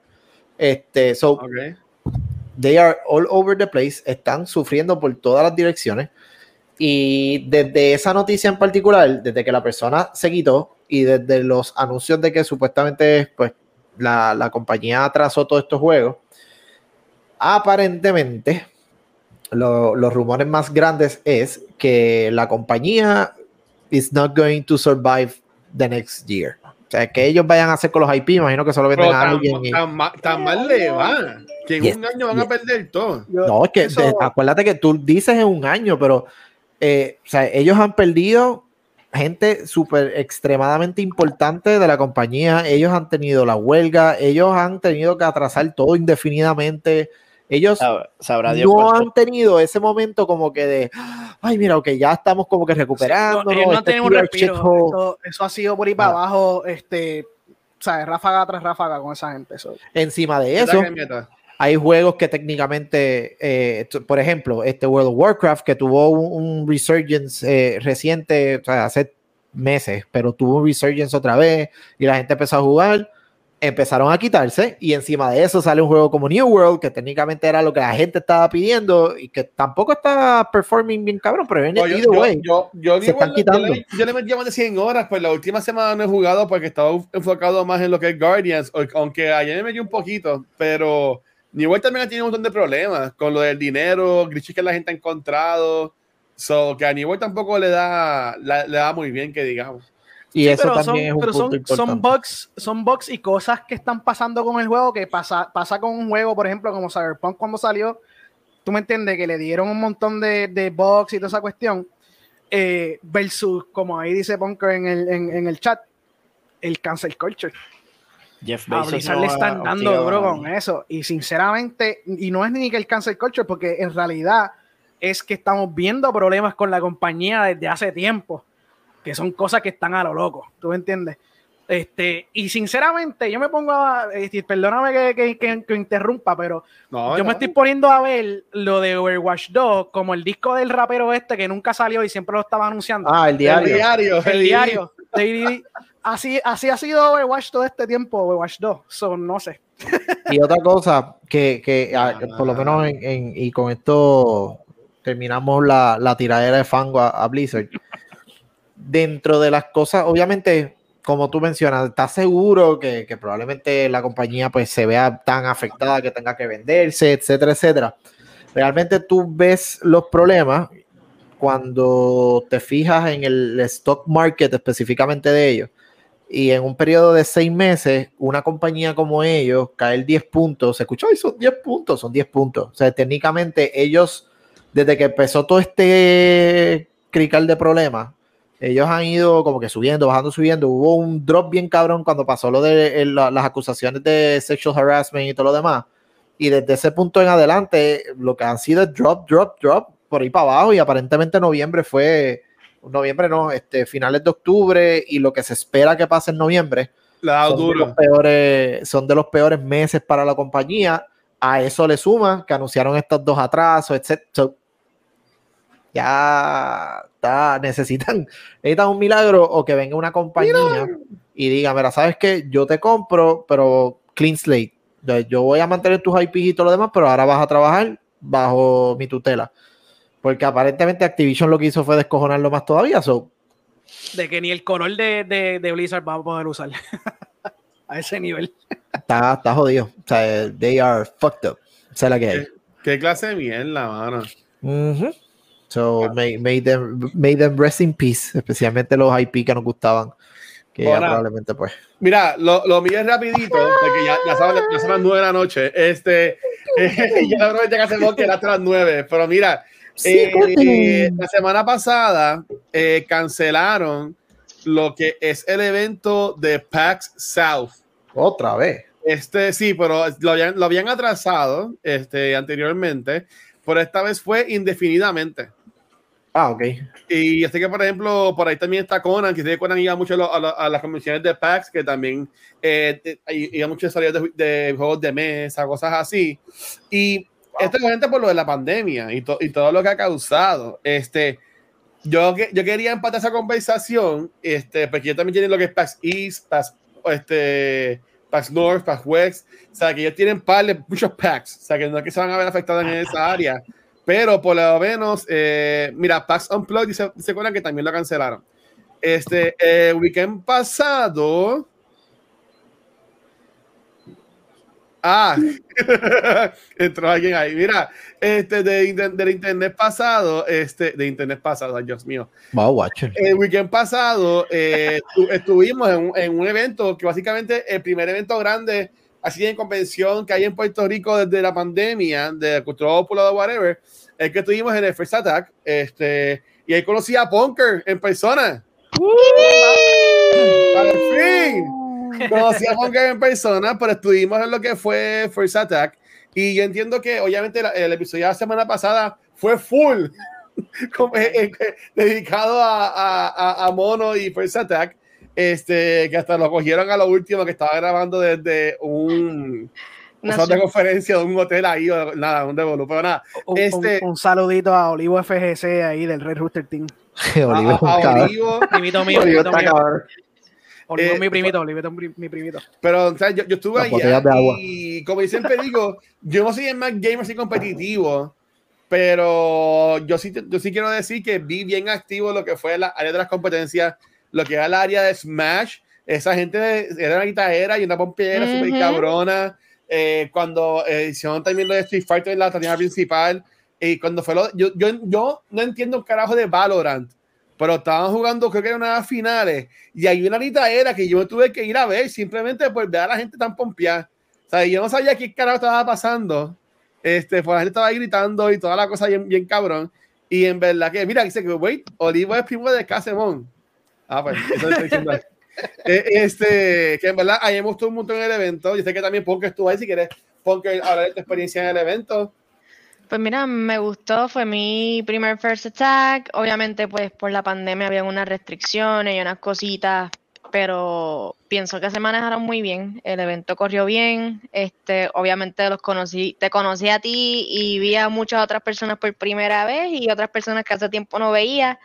Este, so, Ok. they are all over the place, están sufriendo por todas las direcciones. Y desde esa noticia en particular, desde que la persona se quitó y desde los anuncios de que supuestamente pues, la, la compañía atrasó todos estos juegos, aparentemente lo- los rumores más grandes es que la compañía is not going to survive the next year. O sea, que ellos vayan a hacer con los IP, imagino que solo venden Pero a tan, alguien. y- tan ma- tan mal le va que en Yes, un año van a perder todo. No, es que eso- de- acuérdate que tú dices en un año, pero eh, o sea, ellos han perdido gente súper extremadamente importante de la compañía. Ellos han tenido la huelga, ellos han tenido que atrasar todo indefinidamente. Ellos Sab- Sabrá Dios no cuánto- han tenido ese momento como que de, ay, mira, ok, ya estamos como que recuperando. No, tenido un respiro. Esto- eso ha sido por ahí para Ah. abajo, este, o sea, ráfaga tras ráfaga con esa gente. eso. Encima de eso. Hay juegos que técnicamente, eh, por ejemplo, este World of Warcraft que tuvo un, un resurgence eh, reciente, o sea, hace meses, pero tuvo un resurgence otra vez y la gente empezó a jugar, empezaron a quitarse y encima de eso sale un juego como New World que técnicamente era lo que la gente estaba pidiendo y que tampoco está performing bien cabrón, pero en No, yo, yo, way, yo, yo se están quitando. Yo le, yo le metí más de 100 horas, pues la última semana no he jugado porque estaba enfocado más en lo que es Guardians, aunque ayer me metí un poquito, pero New también ha tenido un montón de problemas con lo del dinero, glitches que la gente ha encontrado, so que a New tampoco le da, la- le da muy bien que digamos. y Sí, eso pero también son, es un pero punto son, importante. son bugs, son bugs y cosas que están pasando con el juego que pasa, pasa con un juego, por ejemplo, como Cyberpunk cuando salió, tú me entiendes, que le dieron un montón de, de bugs y toda esa cuestión, eh, versus, como ahí dice Bunker en el, en, en el chat, el cancel culture. Jeff A Bezos Blizzard no le están dando duro a con eso. Y sinceramente, y no es ni que el cancel culture, porque en realidad es que estamos viendo problemas con la compañía desde hace tiempo, que son cosas que están a lo loco, ¿tú me entiendes? Este, y sinceramente, yo me pongo a, este, perdóname que, que- que- que interrumpa, pero No, yo no. me estoy poniendo a ver lo de Overwatch 2 como el disco del rapero este que nunca salió y siempre lo estaba anunciando. Ah, el el diario. diario, el diario. Así, así ha sido Overwatch todo este tiempo, Overwatch 2. So, no sé. Y otra cosa que, que ah, por lo menos en, en- y con esto terminamos la, la tiradera de fango a, a Blizzard. dentro de las cosas, obviamente, como tú mencionas, ¿estás seguro que, que probablemente la compañía pues se vea tan afectada que tenga que venderse, etcétera, etcétera? Realmente tú ves los problemas cuando te fijas en el stock market específicamente de ellos y en un periodo de seis meses, una compañía como ellos caer 10 puntos, se escuchó, y son 10 puntos, son 10 puntos. O sea, técnicamente ellos, desde que empezó todo este crical de problemas, ellos han ido como que subiendo, bajando, subiendo. Hubo un drop bien cabrón cuando pasó lo de el- la- las acusaciones de sexual harassment y todo lo demás. Y desde ese punto en adelante, lo que han sido es drop, drop, drop, por ahí para abajo. Y aparentemente noviembre fue, noviembre no, este, finales de octubre. Y lo que se espera que pase en noviembre La son de, los peores, son de los peores meses para la compañía. A eso le suma que anunciaron estos dos atrasos, etc. So, ya está, necesitan, necesitan un milagro o que venga una compañía y diga, mira, sabes que yo te compro, pero clean slate. Yo- voy a mantener tus IP y todo lo demás, pero ahora vas a trabajar bajo mi tutela. Porque aparentemente Activision lo que hizo fue descojonarlo más todavía. So, De que ni el color de, de, de Blizzard va a poder usar. a ese nivel. está, está jodido. O sea, they are fucked up. Esa es la que hay. ¿Qué clase de mierda, mano? Ujú. So, may, may them, may them rest in peace, especialmente los IP que nos gustaban, que ya probablemente pues. Mira, lo, lo mío es rapidito, porque ya, ya, saben, ya son las nueve de la noche. Este, eh, ya la ya que hacemos que era hasta las nueve, pero mira, eh, la semana pasada eh, cancelaron lo que es el evento de PAX South. Otra vez. Este sí, pero lo habían, lo habían atrasado este, anteriormente, pero esta vez fue indefinidamente. Ah, ok. Y así que, por ejemplo, por ahí también está Conan, que Conan iba mucho a, a a las convenciones de PAX, que también eh, iba mucho de salir de, de juegos de mesa, cosas así. Y esto es gente por lo de la pandemia y, to- y todo lo que ha causado. Este, yo, yo quería empatar esa conversación, este, porque yo también tienen lo que es PAX East, PAX, este, PAX North, PAX West, o sea, que ellos tienen par de muchos PAX, o sea, que no es que se van a ver afectados en esa área. Pero por lo menos, eh, mira, PAX Unplugged dice, dice Conan que también lo cancelaron. Este eh, weekend pasado. Ah, entró alguien ahí. Mira, este de, inter- del internet pasado, este de internet pasado, ay, Dios mío. Wow, watcher. El weekend pasado eh, estu- estuvimos en un, en un evento que básicamente el primer evento grande, así en convención que hay en Puerto Rico desde la pandemia, de cultura popular o whatever, es que estuvimos en el First Attack, este, y ahí conocí a Punker en persona. ¡Al fin! Conocí a Punker en persona, pero estuvimos en lo que fue First Attack, y yo entiendo que obviamente la- el episodio de la semana pasada fue full como, eh, eh, eh, dedicado a, a, a- a Mono y First Attack, este, que hasta lo cogieron a lo último, que estaba grabando desde un, No de conferencia de un hotel ahí, o nada, un devolu, pero nada, Un, Este- un- un saludito a Olivo FGC ahí del Red Rooster Team. Oliver es un a, a cabrón. Olivo, Primito mío, está mío. Es Eh, mi primito, Olivo es mi, mi primito. pero o sea, yo, yo estuve ahí y como yo siempre digo, yo no soy el más gamer así competitivo, pero yo sí, yo sí quiero decir que vi bien activo lo que fue la área de las competencias, lo que era el área de Smash, esa gente era una guitarrera y una pompiera Ujú. súper cabrona, eh, cuando eh, hicieron también lo de Street Fighter en la tarima principal, y cuando fue lo, yo, yo, yo no entiendo un carajo de Valorant, pero estaban jugando, creo que eran unas finales, y hay una era que yo me tuve que ir a ver simplemente por ver a la gente tan pompeada. O sea, yo no sabía qué carajo estaba pasando. Este, pues la gente estaba ahí gritando y toda la cosa bien, bien cabrón. Y en verdad que, mira, dice que, wait, Olivo es primo de Casemón. Ah, pues, eso estoy diciendo. Eh, este, que en verdad, ahí gustó un montón el evento. Yo sé que también Ponker estuvo ahí, si quieres, Ponker, hablar de tu experiencia en el evento. Pues mira, me gustó, fue mi primer First Attack. Obviamente, pues por la pandemia había unas restricciones y unas cositas, pero pienso que se manejaron muy bien. El evento corrió bien. Este, obviamente los conocí, te conocí a ti y vi a muchas otras personas por primera vez y otras personas que hace tiempo no veía.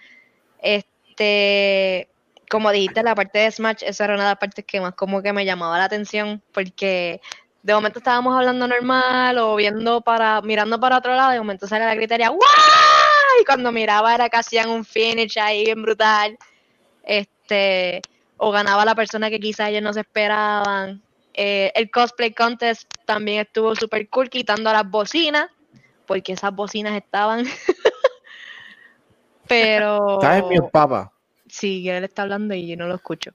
Este, como dijiste, la parte de Smash, esa era una de las partes que más como que me llamaba la atención, porque de momento estábamos hablando normal o viendo para, mirando para otro lado, de momento sale la gritería, ¡Wow! Y cuando miraba era que hacían un finish ahí bien brutal. este, o ganaba la persona que quizás ellos no se esperaban. Eh, el cosplay contest también estuvo super cool, quitando las bocinas, porque esas bocinas estaban. Pero. Estás en mi papa. Sí, él está hablando y yo no lo escucho.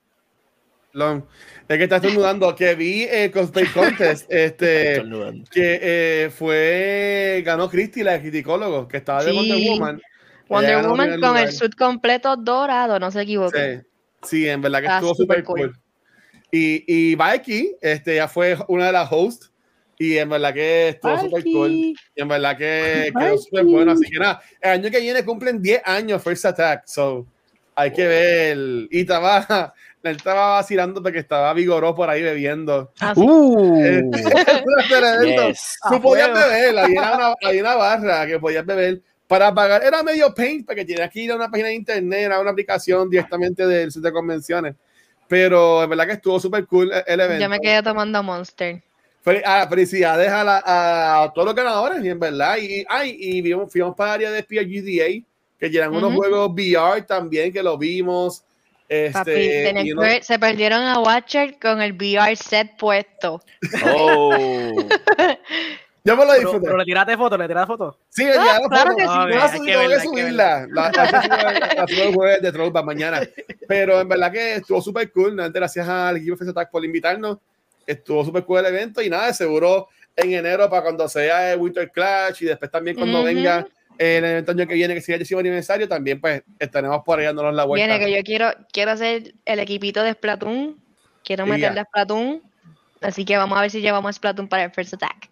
Long. Es que está estornudando. Que vi el Cosplay Contest. este, que eh, fue. Ganó Christy, la criticólogo, que estaba de Sí. Wonder Woman. Wonder Woman con lugar. el suit completo dorado, no se equivoque. Sí, sí, en verdad que Está estuvo súper cool. cool. Y, y Mikey, este, ya fue una de las hosts. Y en verdad que estuvo súper cool. Y en verdad que quedó súper bueno. Así que nada, el año que viene cumplen 10 años First Attack. So, hay que ver. Y estaba, él estaba vacilando porque estaba vigoró por ahí bebiendo. Ah. Uh, evento. Yes. Tú podías beber, había una, había una barra que podías beber para pagar. Era medio paint porque tenías que ir a una página de internet, a una aplicación directamente del centro de convenciones. Pero es verdad que estuvo súper cool el- evento. Yo me quedé tomando Monster. Fel- ah, felicidades a, la- a todos los ganadores, y en verdad. Y, ay, y vimos, fuimos para el área de PRGDA, que llevan unos Ujú. juegos VR también, que lo vimos. Este, Papi, y unos- se perdieron a Watcher con el VR set puesto. Oh. yo me lo Pero, disfruté. pero le tiraste foto, le tiraste foto. Sí, Ah, ya la claro foto. que sí. No la subí, tengo que hay que subirla. La, la, subo- el jueves de Throwback mañana. Pero en verdad que estuvo súper cool. Nuevamente, Gracias al equipo de Face Attack por invitarnos. Estuvo súper cool el evento y nada, seguro en enero para cuando sea el Winter Clash y después también cuando Ujú. venga el evento año que viene que sea el décimo aniversario también pues estaremos por ahí dándonos la vuelta. Viene que yo quiero, quiero hacer el equipito de Splatoon. Quiero meterle a Splatoon. Así que vamos a ver si llevamos Splatoon para el First Attack.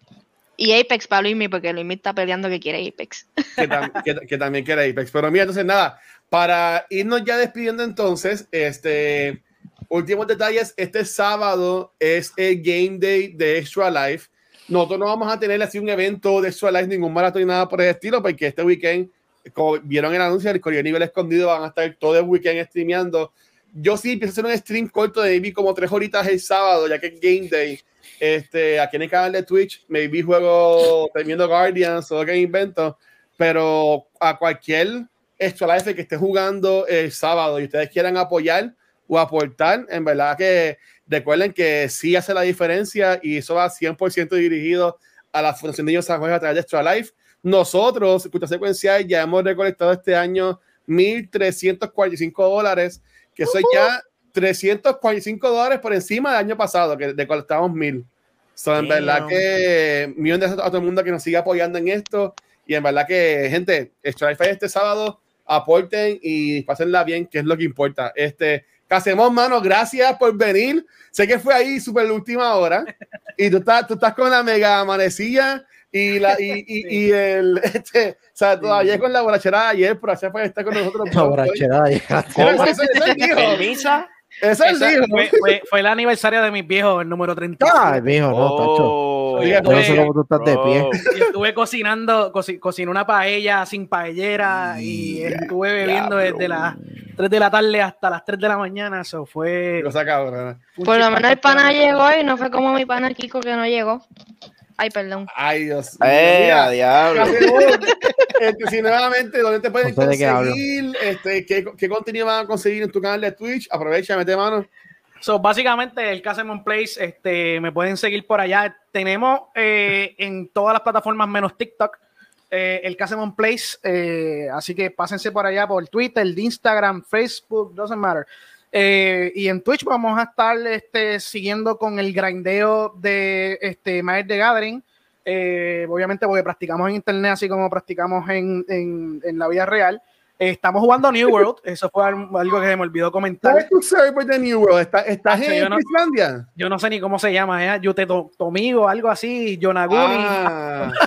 Y Apex para Luismi, porque Luismi está peleando que quiere Apex. que, tam- que- que también quiere Apex. Pero mira, entonces nada, para irnos ya despidiendo entonces, este, últimos detalles, este sábado es el Game Day de Extra Life. Nosotros no vamos a tener así un evento de Life, ningún maratón ni nada por el estilo, porque este weekend, como vieron el anuncio, el Correo Nivel Escondido van a estar todo el weekend streameando. Yo sí a hacer un stream corto de maybe como tres horitas el sábado, ya que es Game Day. Este, aquí en el canal de Twitch, maybe juego terminando Guardians o que invento, pero a cualquier Extra Life que esté jugando el sábado y ustedes quieran apoyar o aportar, en verdad que recuerden que sí hace la diferencia y eso va 100% dirigido a la Fundación de Niños San Jorge a través de Extra Life. Nosotros, Escucha Secuencial, ya hemos recolectado este año 1.345 dólares, que eso es ya 345 dólares por encima del año pasado, que recolectamos 1.000. So, en verdad que millón de a todo el mundo que nos sigue apoyando en esto. Y en verdad que, gente, Extra Life este sábado, aporten y pásenla bien, que es lo que importa. Este, Casemón, mano, gracias por venir. Sé que fue ahí súper la última hora. Y tú estás, tú estás con la mega amanecilla y, la, y, y, y el, este, o sea, todavía con la borrachera de ayer, pero gracias por estar con nosotros. la borrachera ya. Eso, eso, eso es dijo. fue, fue- fue el aniversario de mis viejos, el número 30. Ay, mijo, no, tacho. Oh. Oiga, Yo no sé cómo tú estás de pie. Estuve cocinando, coci- cociné una paella sin paellera y estuve bebiendo desde las 3 de la tarde hasta las 3 de la mañana. Eso fue. Cosa cabrona. un Por lo menos el pana llegó y no fue como mi pana Kiko que no llegó. Ay, perdón. Ay, Dios mío. Eh, a diablo. Este, si nuevamente, ¿dónde te pueden No sé de qué conseguir? Este, ¿qué, ¿Qué contenido van a conseguir en tu canal de Twitch? Aprovecha, mete mano. So, básicamente, el Casemon Place, este, me pueden seguir por allá. Tenemos eh, en todas las plataformas menos TikTok eh, el Casemon Place. eh, así que pásense por allá por Twitter, Instagram, Facebook, doesn't matter. Eh, y en Twitch vamos a estar este, siguiendo con el grindeo de este, Magic the Gathering. Eh, obviamente, porque practicamos en internet, así como practicamos en, en- en la vida real. Eh, estamos jugando New World. Eso fue algo que se me olvidó comentar. ¿Cuál es tu server de New World? ¿Estás, sí, en no- Islandia? Yo no sé ni cómo se llama, ¿eh? Yute To- Tomigo, algo así, Yonaguni. Ah.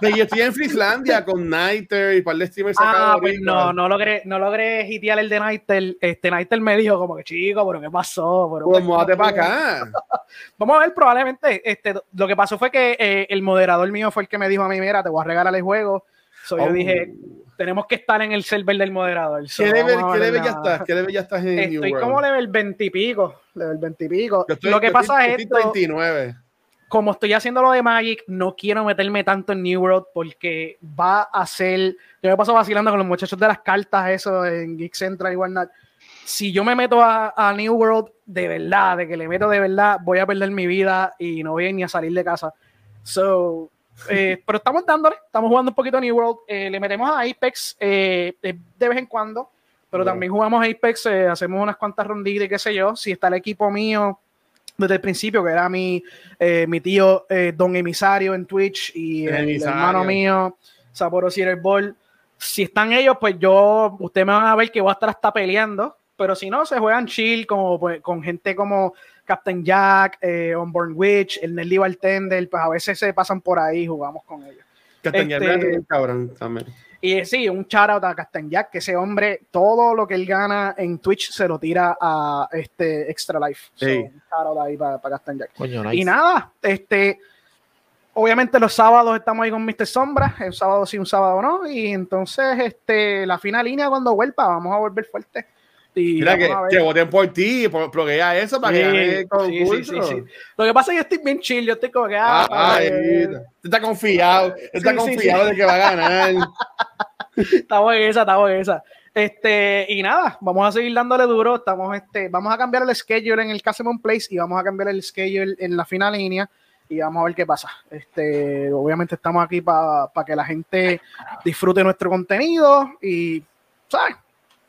Yo estoy en Frislandia con Nighter y un par de streamers acá Ah, pues no, no logré, no logré hitear el de Nightel. Este Nightel me dijo como que chico, pero ¿qué pasó? Pero, Pues pues, múdate no, para acá. Vamos a ver, probablemente. Este, lo que pasó fue que eh, el moderador mío fue el que me dijo a mí, mira, te voy a regalar el juego. So, Oh. Yo dije, tenemos que estar en el server del moderador. So, ¿Qué level, qué level ya estás? ¿Qué level ya estás en New Estoy World? como level 20 y pico. Level 20 y pico. Yo estoy- lo que yo pasa estoy- es estoy esto, 29. Como estoy haciendo lo de Magic, no quiero meterme tanto en New World porque va a ser. Yo me paso vacilando con los muchachos de las cartas, eso en Geek Central y whatnot. si yo me meto a, a New World de verdad, de que le meto de verdad, voy a perder mi vida y no voy ni a salir de casa. So, eh, pero estamos dándole, estamos jugando un poquito a New World, eh, le metemos a Apex eh, de, de vez en cuando, pero Bueno. también jugamos Apex, eh, hacemos unas cuantas ronditas y qué sé yo, si está el equipo mío desde el principio, que era mi, eh, mi tío eh, Don Emisario en Twitch y El hermano mío, Sapporo Cider Ball. Si están ellos, pues yo, ustedes me van a ver que voy a estar hasta peleando, pero si no, se juegan chill como, pues, con gente como Captain Jack, eh, Onborn Witch, el Nelly Bartender, pues a veces se pasan por ahí y jugamos con ellos. Que tenía Este- cabrón también. Y eh, sí, un shout out a Captain Jack, que ese hombre, todo lo que él gana en Twitch se lo tira a este Extra Life. So, Sí. un shout out ahí para, para Captain Jack. Coño, Y nice. nada, este, obviamente los sábados estamos ahí con Mr. Sombra, un sábado sí, un sábado no, y entonces este, la fina línea cuando vuelva, vamos a volver fuerte. Y Mira que, que voten por ti, por, bloquea eso para que gane el Sí, sí, concurso. sí, sí. Lo que pasa es que yo estoy bien chill, yo estoy como que, ah, ay, eh, tú estás confiado, está Sí, sí, confiado sí. de que va a ganar. estamos en esa, estamos en esa. Este, y nada, vamos a seguir dándole duro. Estamos, este, vamos a cambiar el schedule en el Casemon Place y vamos a cambiar el schedule en la final línea y vamos a ver qué pasa. Este, obviamente estamos aquí para que la gente disfrute nuestro contenido y, ¿sabes?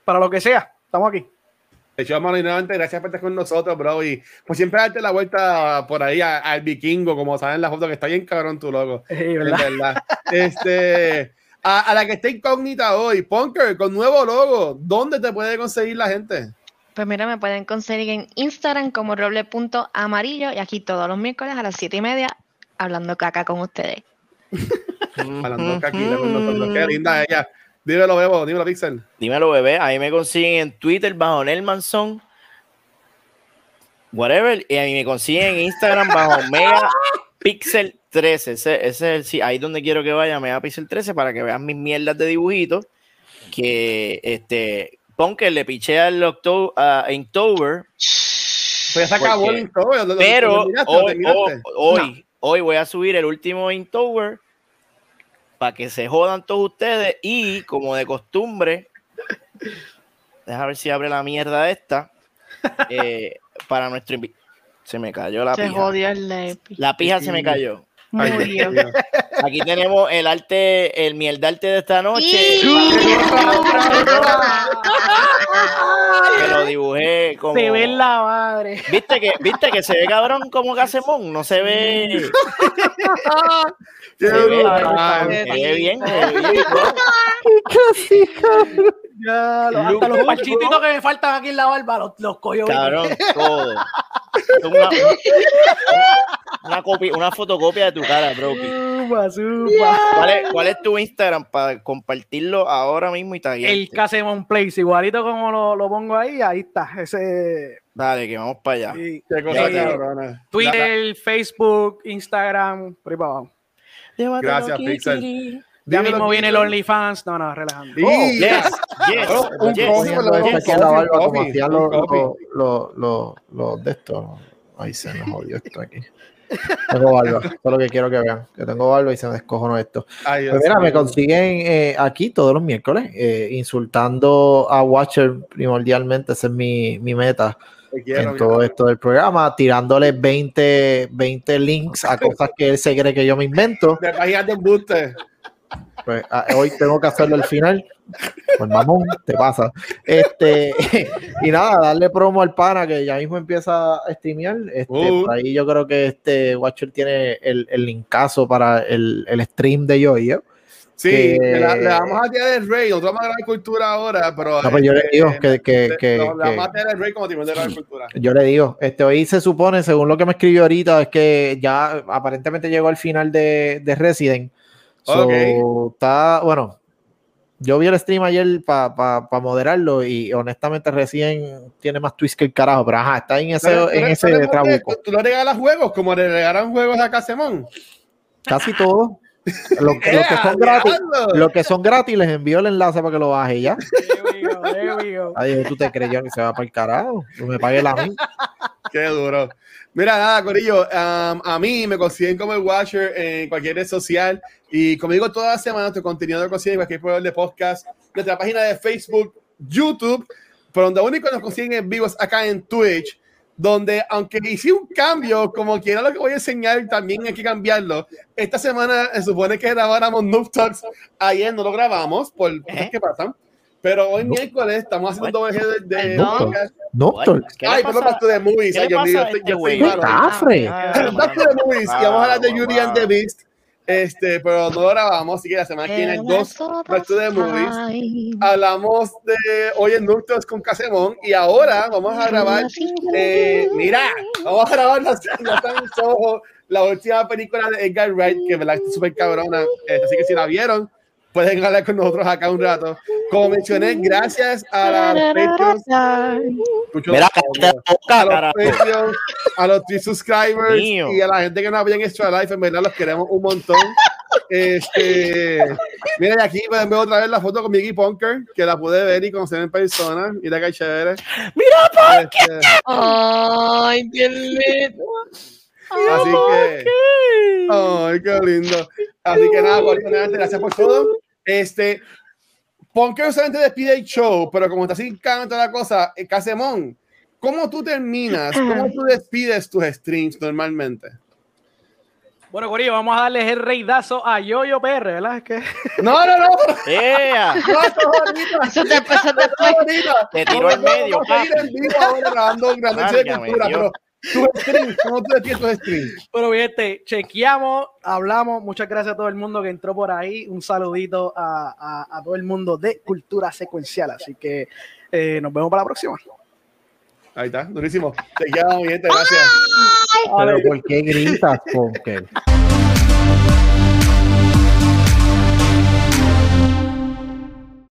Para lo que sea, estamos aquí. De hecho, mano, gracias por estar con nosotros, bro. Y pues siempre darte la vuelta por ahí al vikingo, como saben en la foto, que está bien cabrón tu logo. Sí, Es ¿verdad? verdad. Este, a, a la que está incógnita hoy, Punker, con nuevo logo, ¿dónde te puede conseguir la gente? Pues mira, me pueden conseguir en Instagram como roble.amarillo y aquí todos los miércoles a las siete y media hablando caca con ustedes. Hablando aquí, con nosotros. Qué linda ella. Dímelo, Bebo, dímelo, Pixel. Dímelo, bebé. Ahí me consiguen en Twitter bajo Nelmanson. Whatever. Y a mí me consiguen en Instagram bajo Megapixel 13. Ese, ese es el, sí, ahí donde quiero que vaya, Megapixel 13, para que vean mis mierdas de dibujitos. Que este. Pon que le piché al Octo, a Inktober. Pues ya se acabó Porque- el todo. ¿lo- lo- Pero lo terminaste, lo hoy, hoy, voy a subir el último Inktober para que se jodan todos ustedes y como de costumbre, deja ver si abre la mierda esta eh, para nuestro invi- Se me cayó la Se pija. jodió el Lepi. La pija se me cayó. Murió. Aquí tenemos el arte, el mierdarte de esta noche. Que lo dibujé como. Se ve la madre. ¿Viste que, ¿Viste que se ve cabrón como Casemón? No se ve. Se ve bien, se ve bien, Ya, lo- hasta los parchititos que me faltan aquí en la barba los, los cogió. Cabrón, todo. Una, una, copia, una fotocopia de tu cara, bro. Supa, supa. ¿Cuál es, cuál es tu Instagram para compartirlo ahora mismo y taguearte? El Casemon Place, igualito como lo, lo pongo ahí, ahí está. Ese Dale, que vamos para allá. sí. Qué cosa cabrona. Twitter, Facebook, Instagram, por ahí para abajo. Gracias, Pixel. Ya mismo viene el. OnlyFans. No, no, relajando. Sí, Oh, yes, yes, un yes. coffee, la barba como hacían los, los, los, los, los de estos. Ay, se me jodió esto aquí. Tengo barba, eso es lo que quiero que vean. Que tengo barba y se me descojonó esto. Ay, Dios Pues mira, me consiguen eh, aquí todos los miércoles, eh, insultando a Watcher primordialmente, esa es mi, mi meta en todo esto del programa, tirándole 20, 20 links a cosas que él se cree que yo me invento. De páginas de embuste. Pues ah, hoy tengo que hacerlo al final. Pues mamón, te pasa. Este, y nada, darle promo al pana que ya mismo empieza a streamear. Este, Uh. por ahí yo creo que este Watcher tiene el, el linkazo para el, el stream de Yoyo. Sí, Que- le, la- le damos a tirar el rey. Nosotros vamos a la cultura ahora, pero. No, pues yo le este, digo que, que, le- que- no, vamos a tirar el rey como timón de la cultura. yo le digo, este hoy se supone, según lo que me escribió ahorita, es que ya aparentemente llegó al final de, de Resident. So, Ok. está, bueno, yo vi el stream ayer para moderarlo y honestamente recién tiene más twist que el carajo, pero ajá, está en ese, Pero- en pero- ese pero trabuco. ¿Tú, le regalas juegos como le regalan juegos a Casemón. Casi todo. Lo, lo que son gratis, lo que son gratis, les envío el enlace para que lo baje ya. Ay, tú te crees yo que se va para el carajo. Tú me pagues la mí. Qué duro. Mira, nada, Corillo, um, a mí me consiguen como el Watcher en cualquier red social y como digo, las semanas tu contenido lo consiguen en cualquier proveedor de podcast, nuestra página de Facebook, YouTube, pero donde único nos consiguen en vivos acá en Twitch, donde aunque hice un cambio, como quiera lo que voy a enseñar, también hay que cambiarlo. Esta semana se supone que grabáramos Noob Talks, ayer no lo grabamos por cosas ¿Eh? que pasan, pero hoy miércoles estamos haciendo un doble de, Perdón. podcast. No, ¿Qué le Ay, pero pasa? Back to the Movies, ¿Qué ay, Dios mío, yo este estoy malo. Cafre. Ah, Back to the Movies, y vamos a hablar de Beauty and the. Beast, este, pero no lo grabamos, así que la semana que viene hay dos Back to the Movies. Hablamos de hoy en Nurtos con Casemón y ahora vamos a grabar, eh, mira, vamos a grabar la, la, Soho, la última película de Edgar Wright, que verdad está súper cabrona, este, así que si la vieron, pueden hablar con nosotros acá un rato. Como mencioné, gracias a las Patreons, Mira, a los. Patreons, a los three subscribers Mío. y a la gente que nos apoya en Extra Life, en verdad los queremos un montón. Este, mira, y aquí pueden ver otra vez la foto con Mickey Punker, que la pude ver y conocer en persona. Mira qué chévere. Mira, Este, Ay, qué lindo. así que, ay, qué lindo. Así que nada, por gracias por todo. Este, Punker usualmente despide el show, pero como está así canta la cosa, eh, Casemón, ¿cómo tú terminas? ¿Cómo tú despides tus streams normalmente? Bueno, Corillo, vamos a darles el reidazo a Yoyo PR, ¿verdad? Es que No, no, no. Bonito. Eso te Esto después. Te tiró al medio, vamos a ir en vivo ahora grabando un gran de cultura, pero tus streams, ¿cómo tú tus streams? Bueno, este, chequeamos, hablamos. Muchas gracias a todo el mundo que entró por ahí. Un saludito a, a- a todo el mundo de cultura secuencial. Así que eh, nos vemos para la próxima. Ahí está, durísimo. Te quedamos bien, gracias. Pero ¿por qué gritas, Ponker?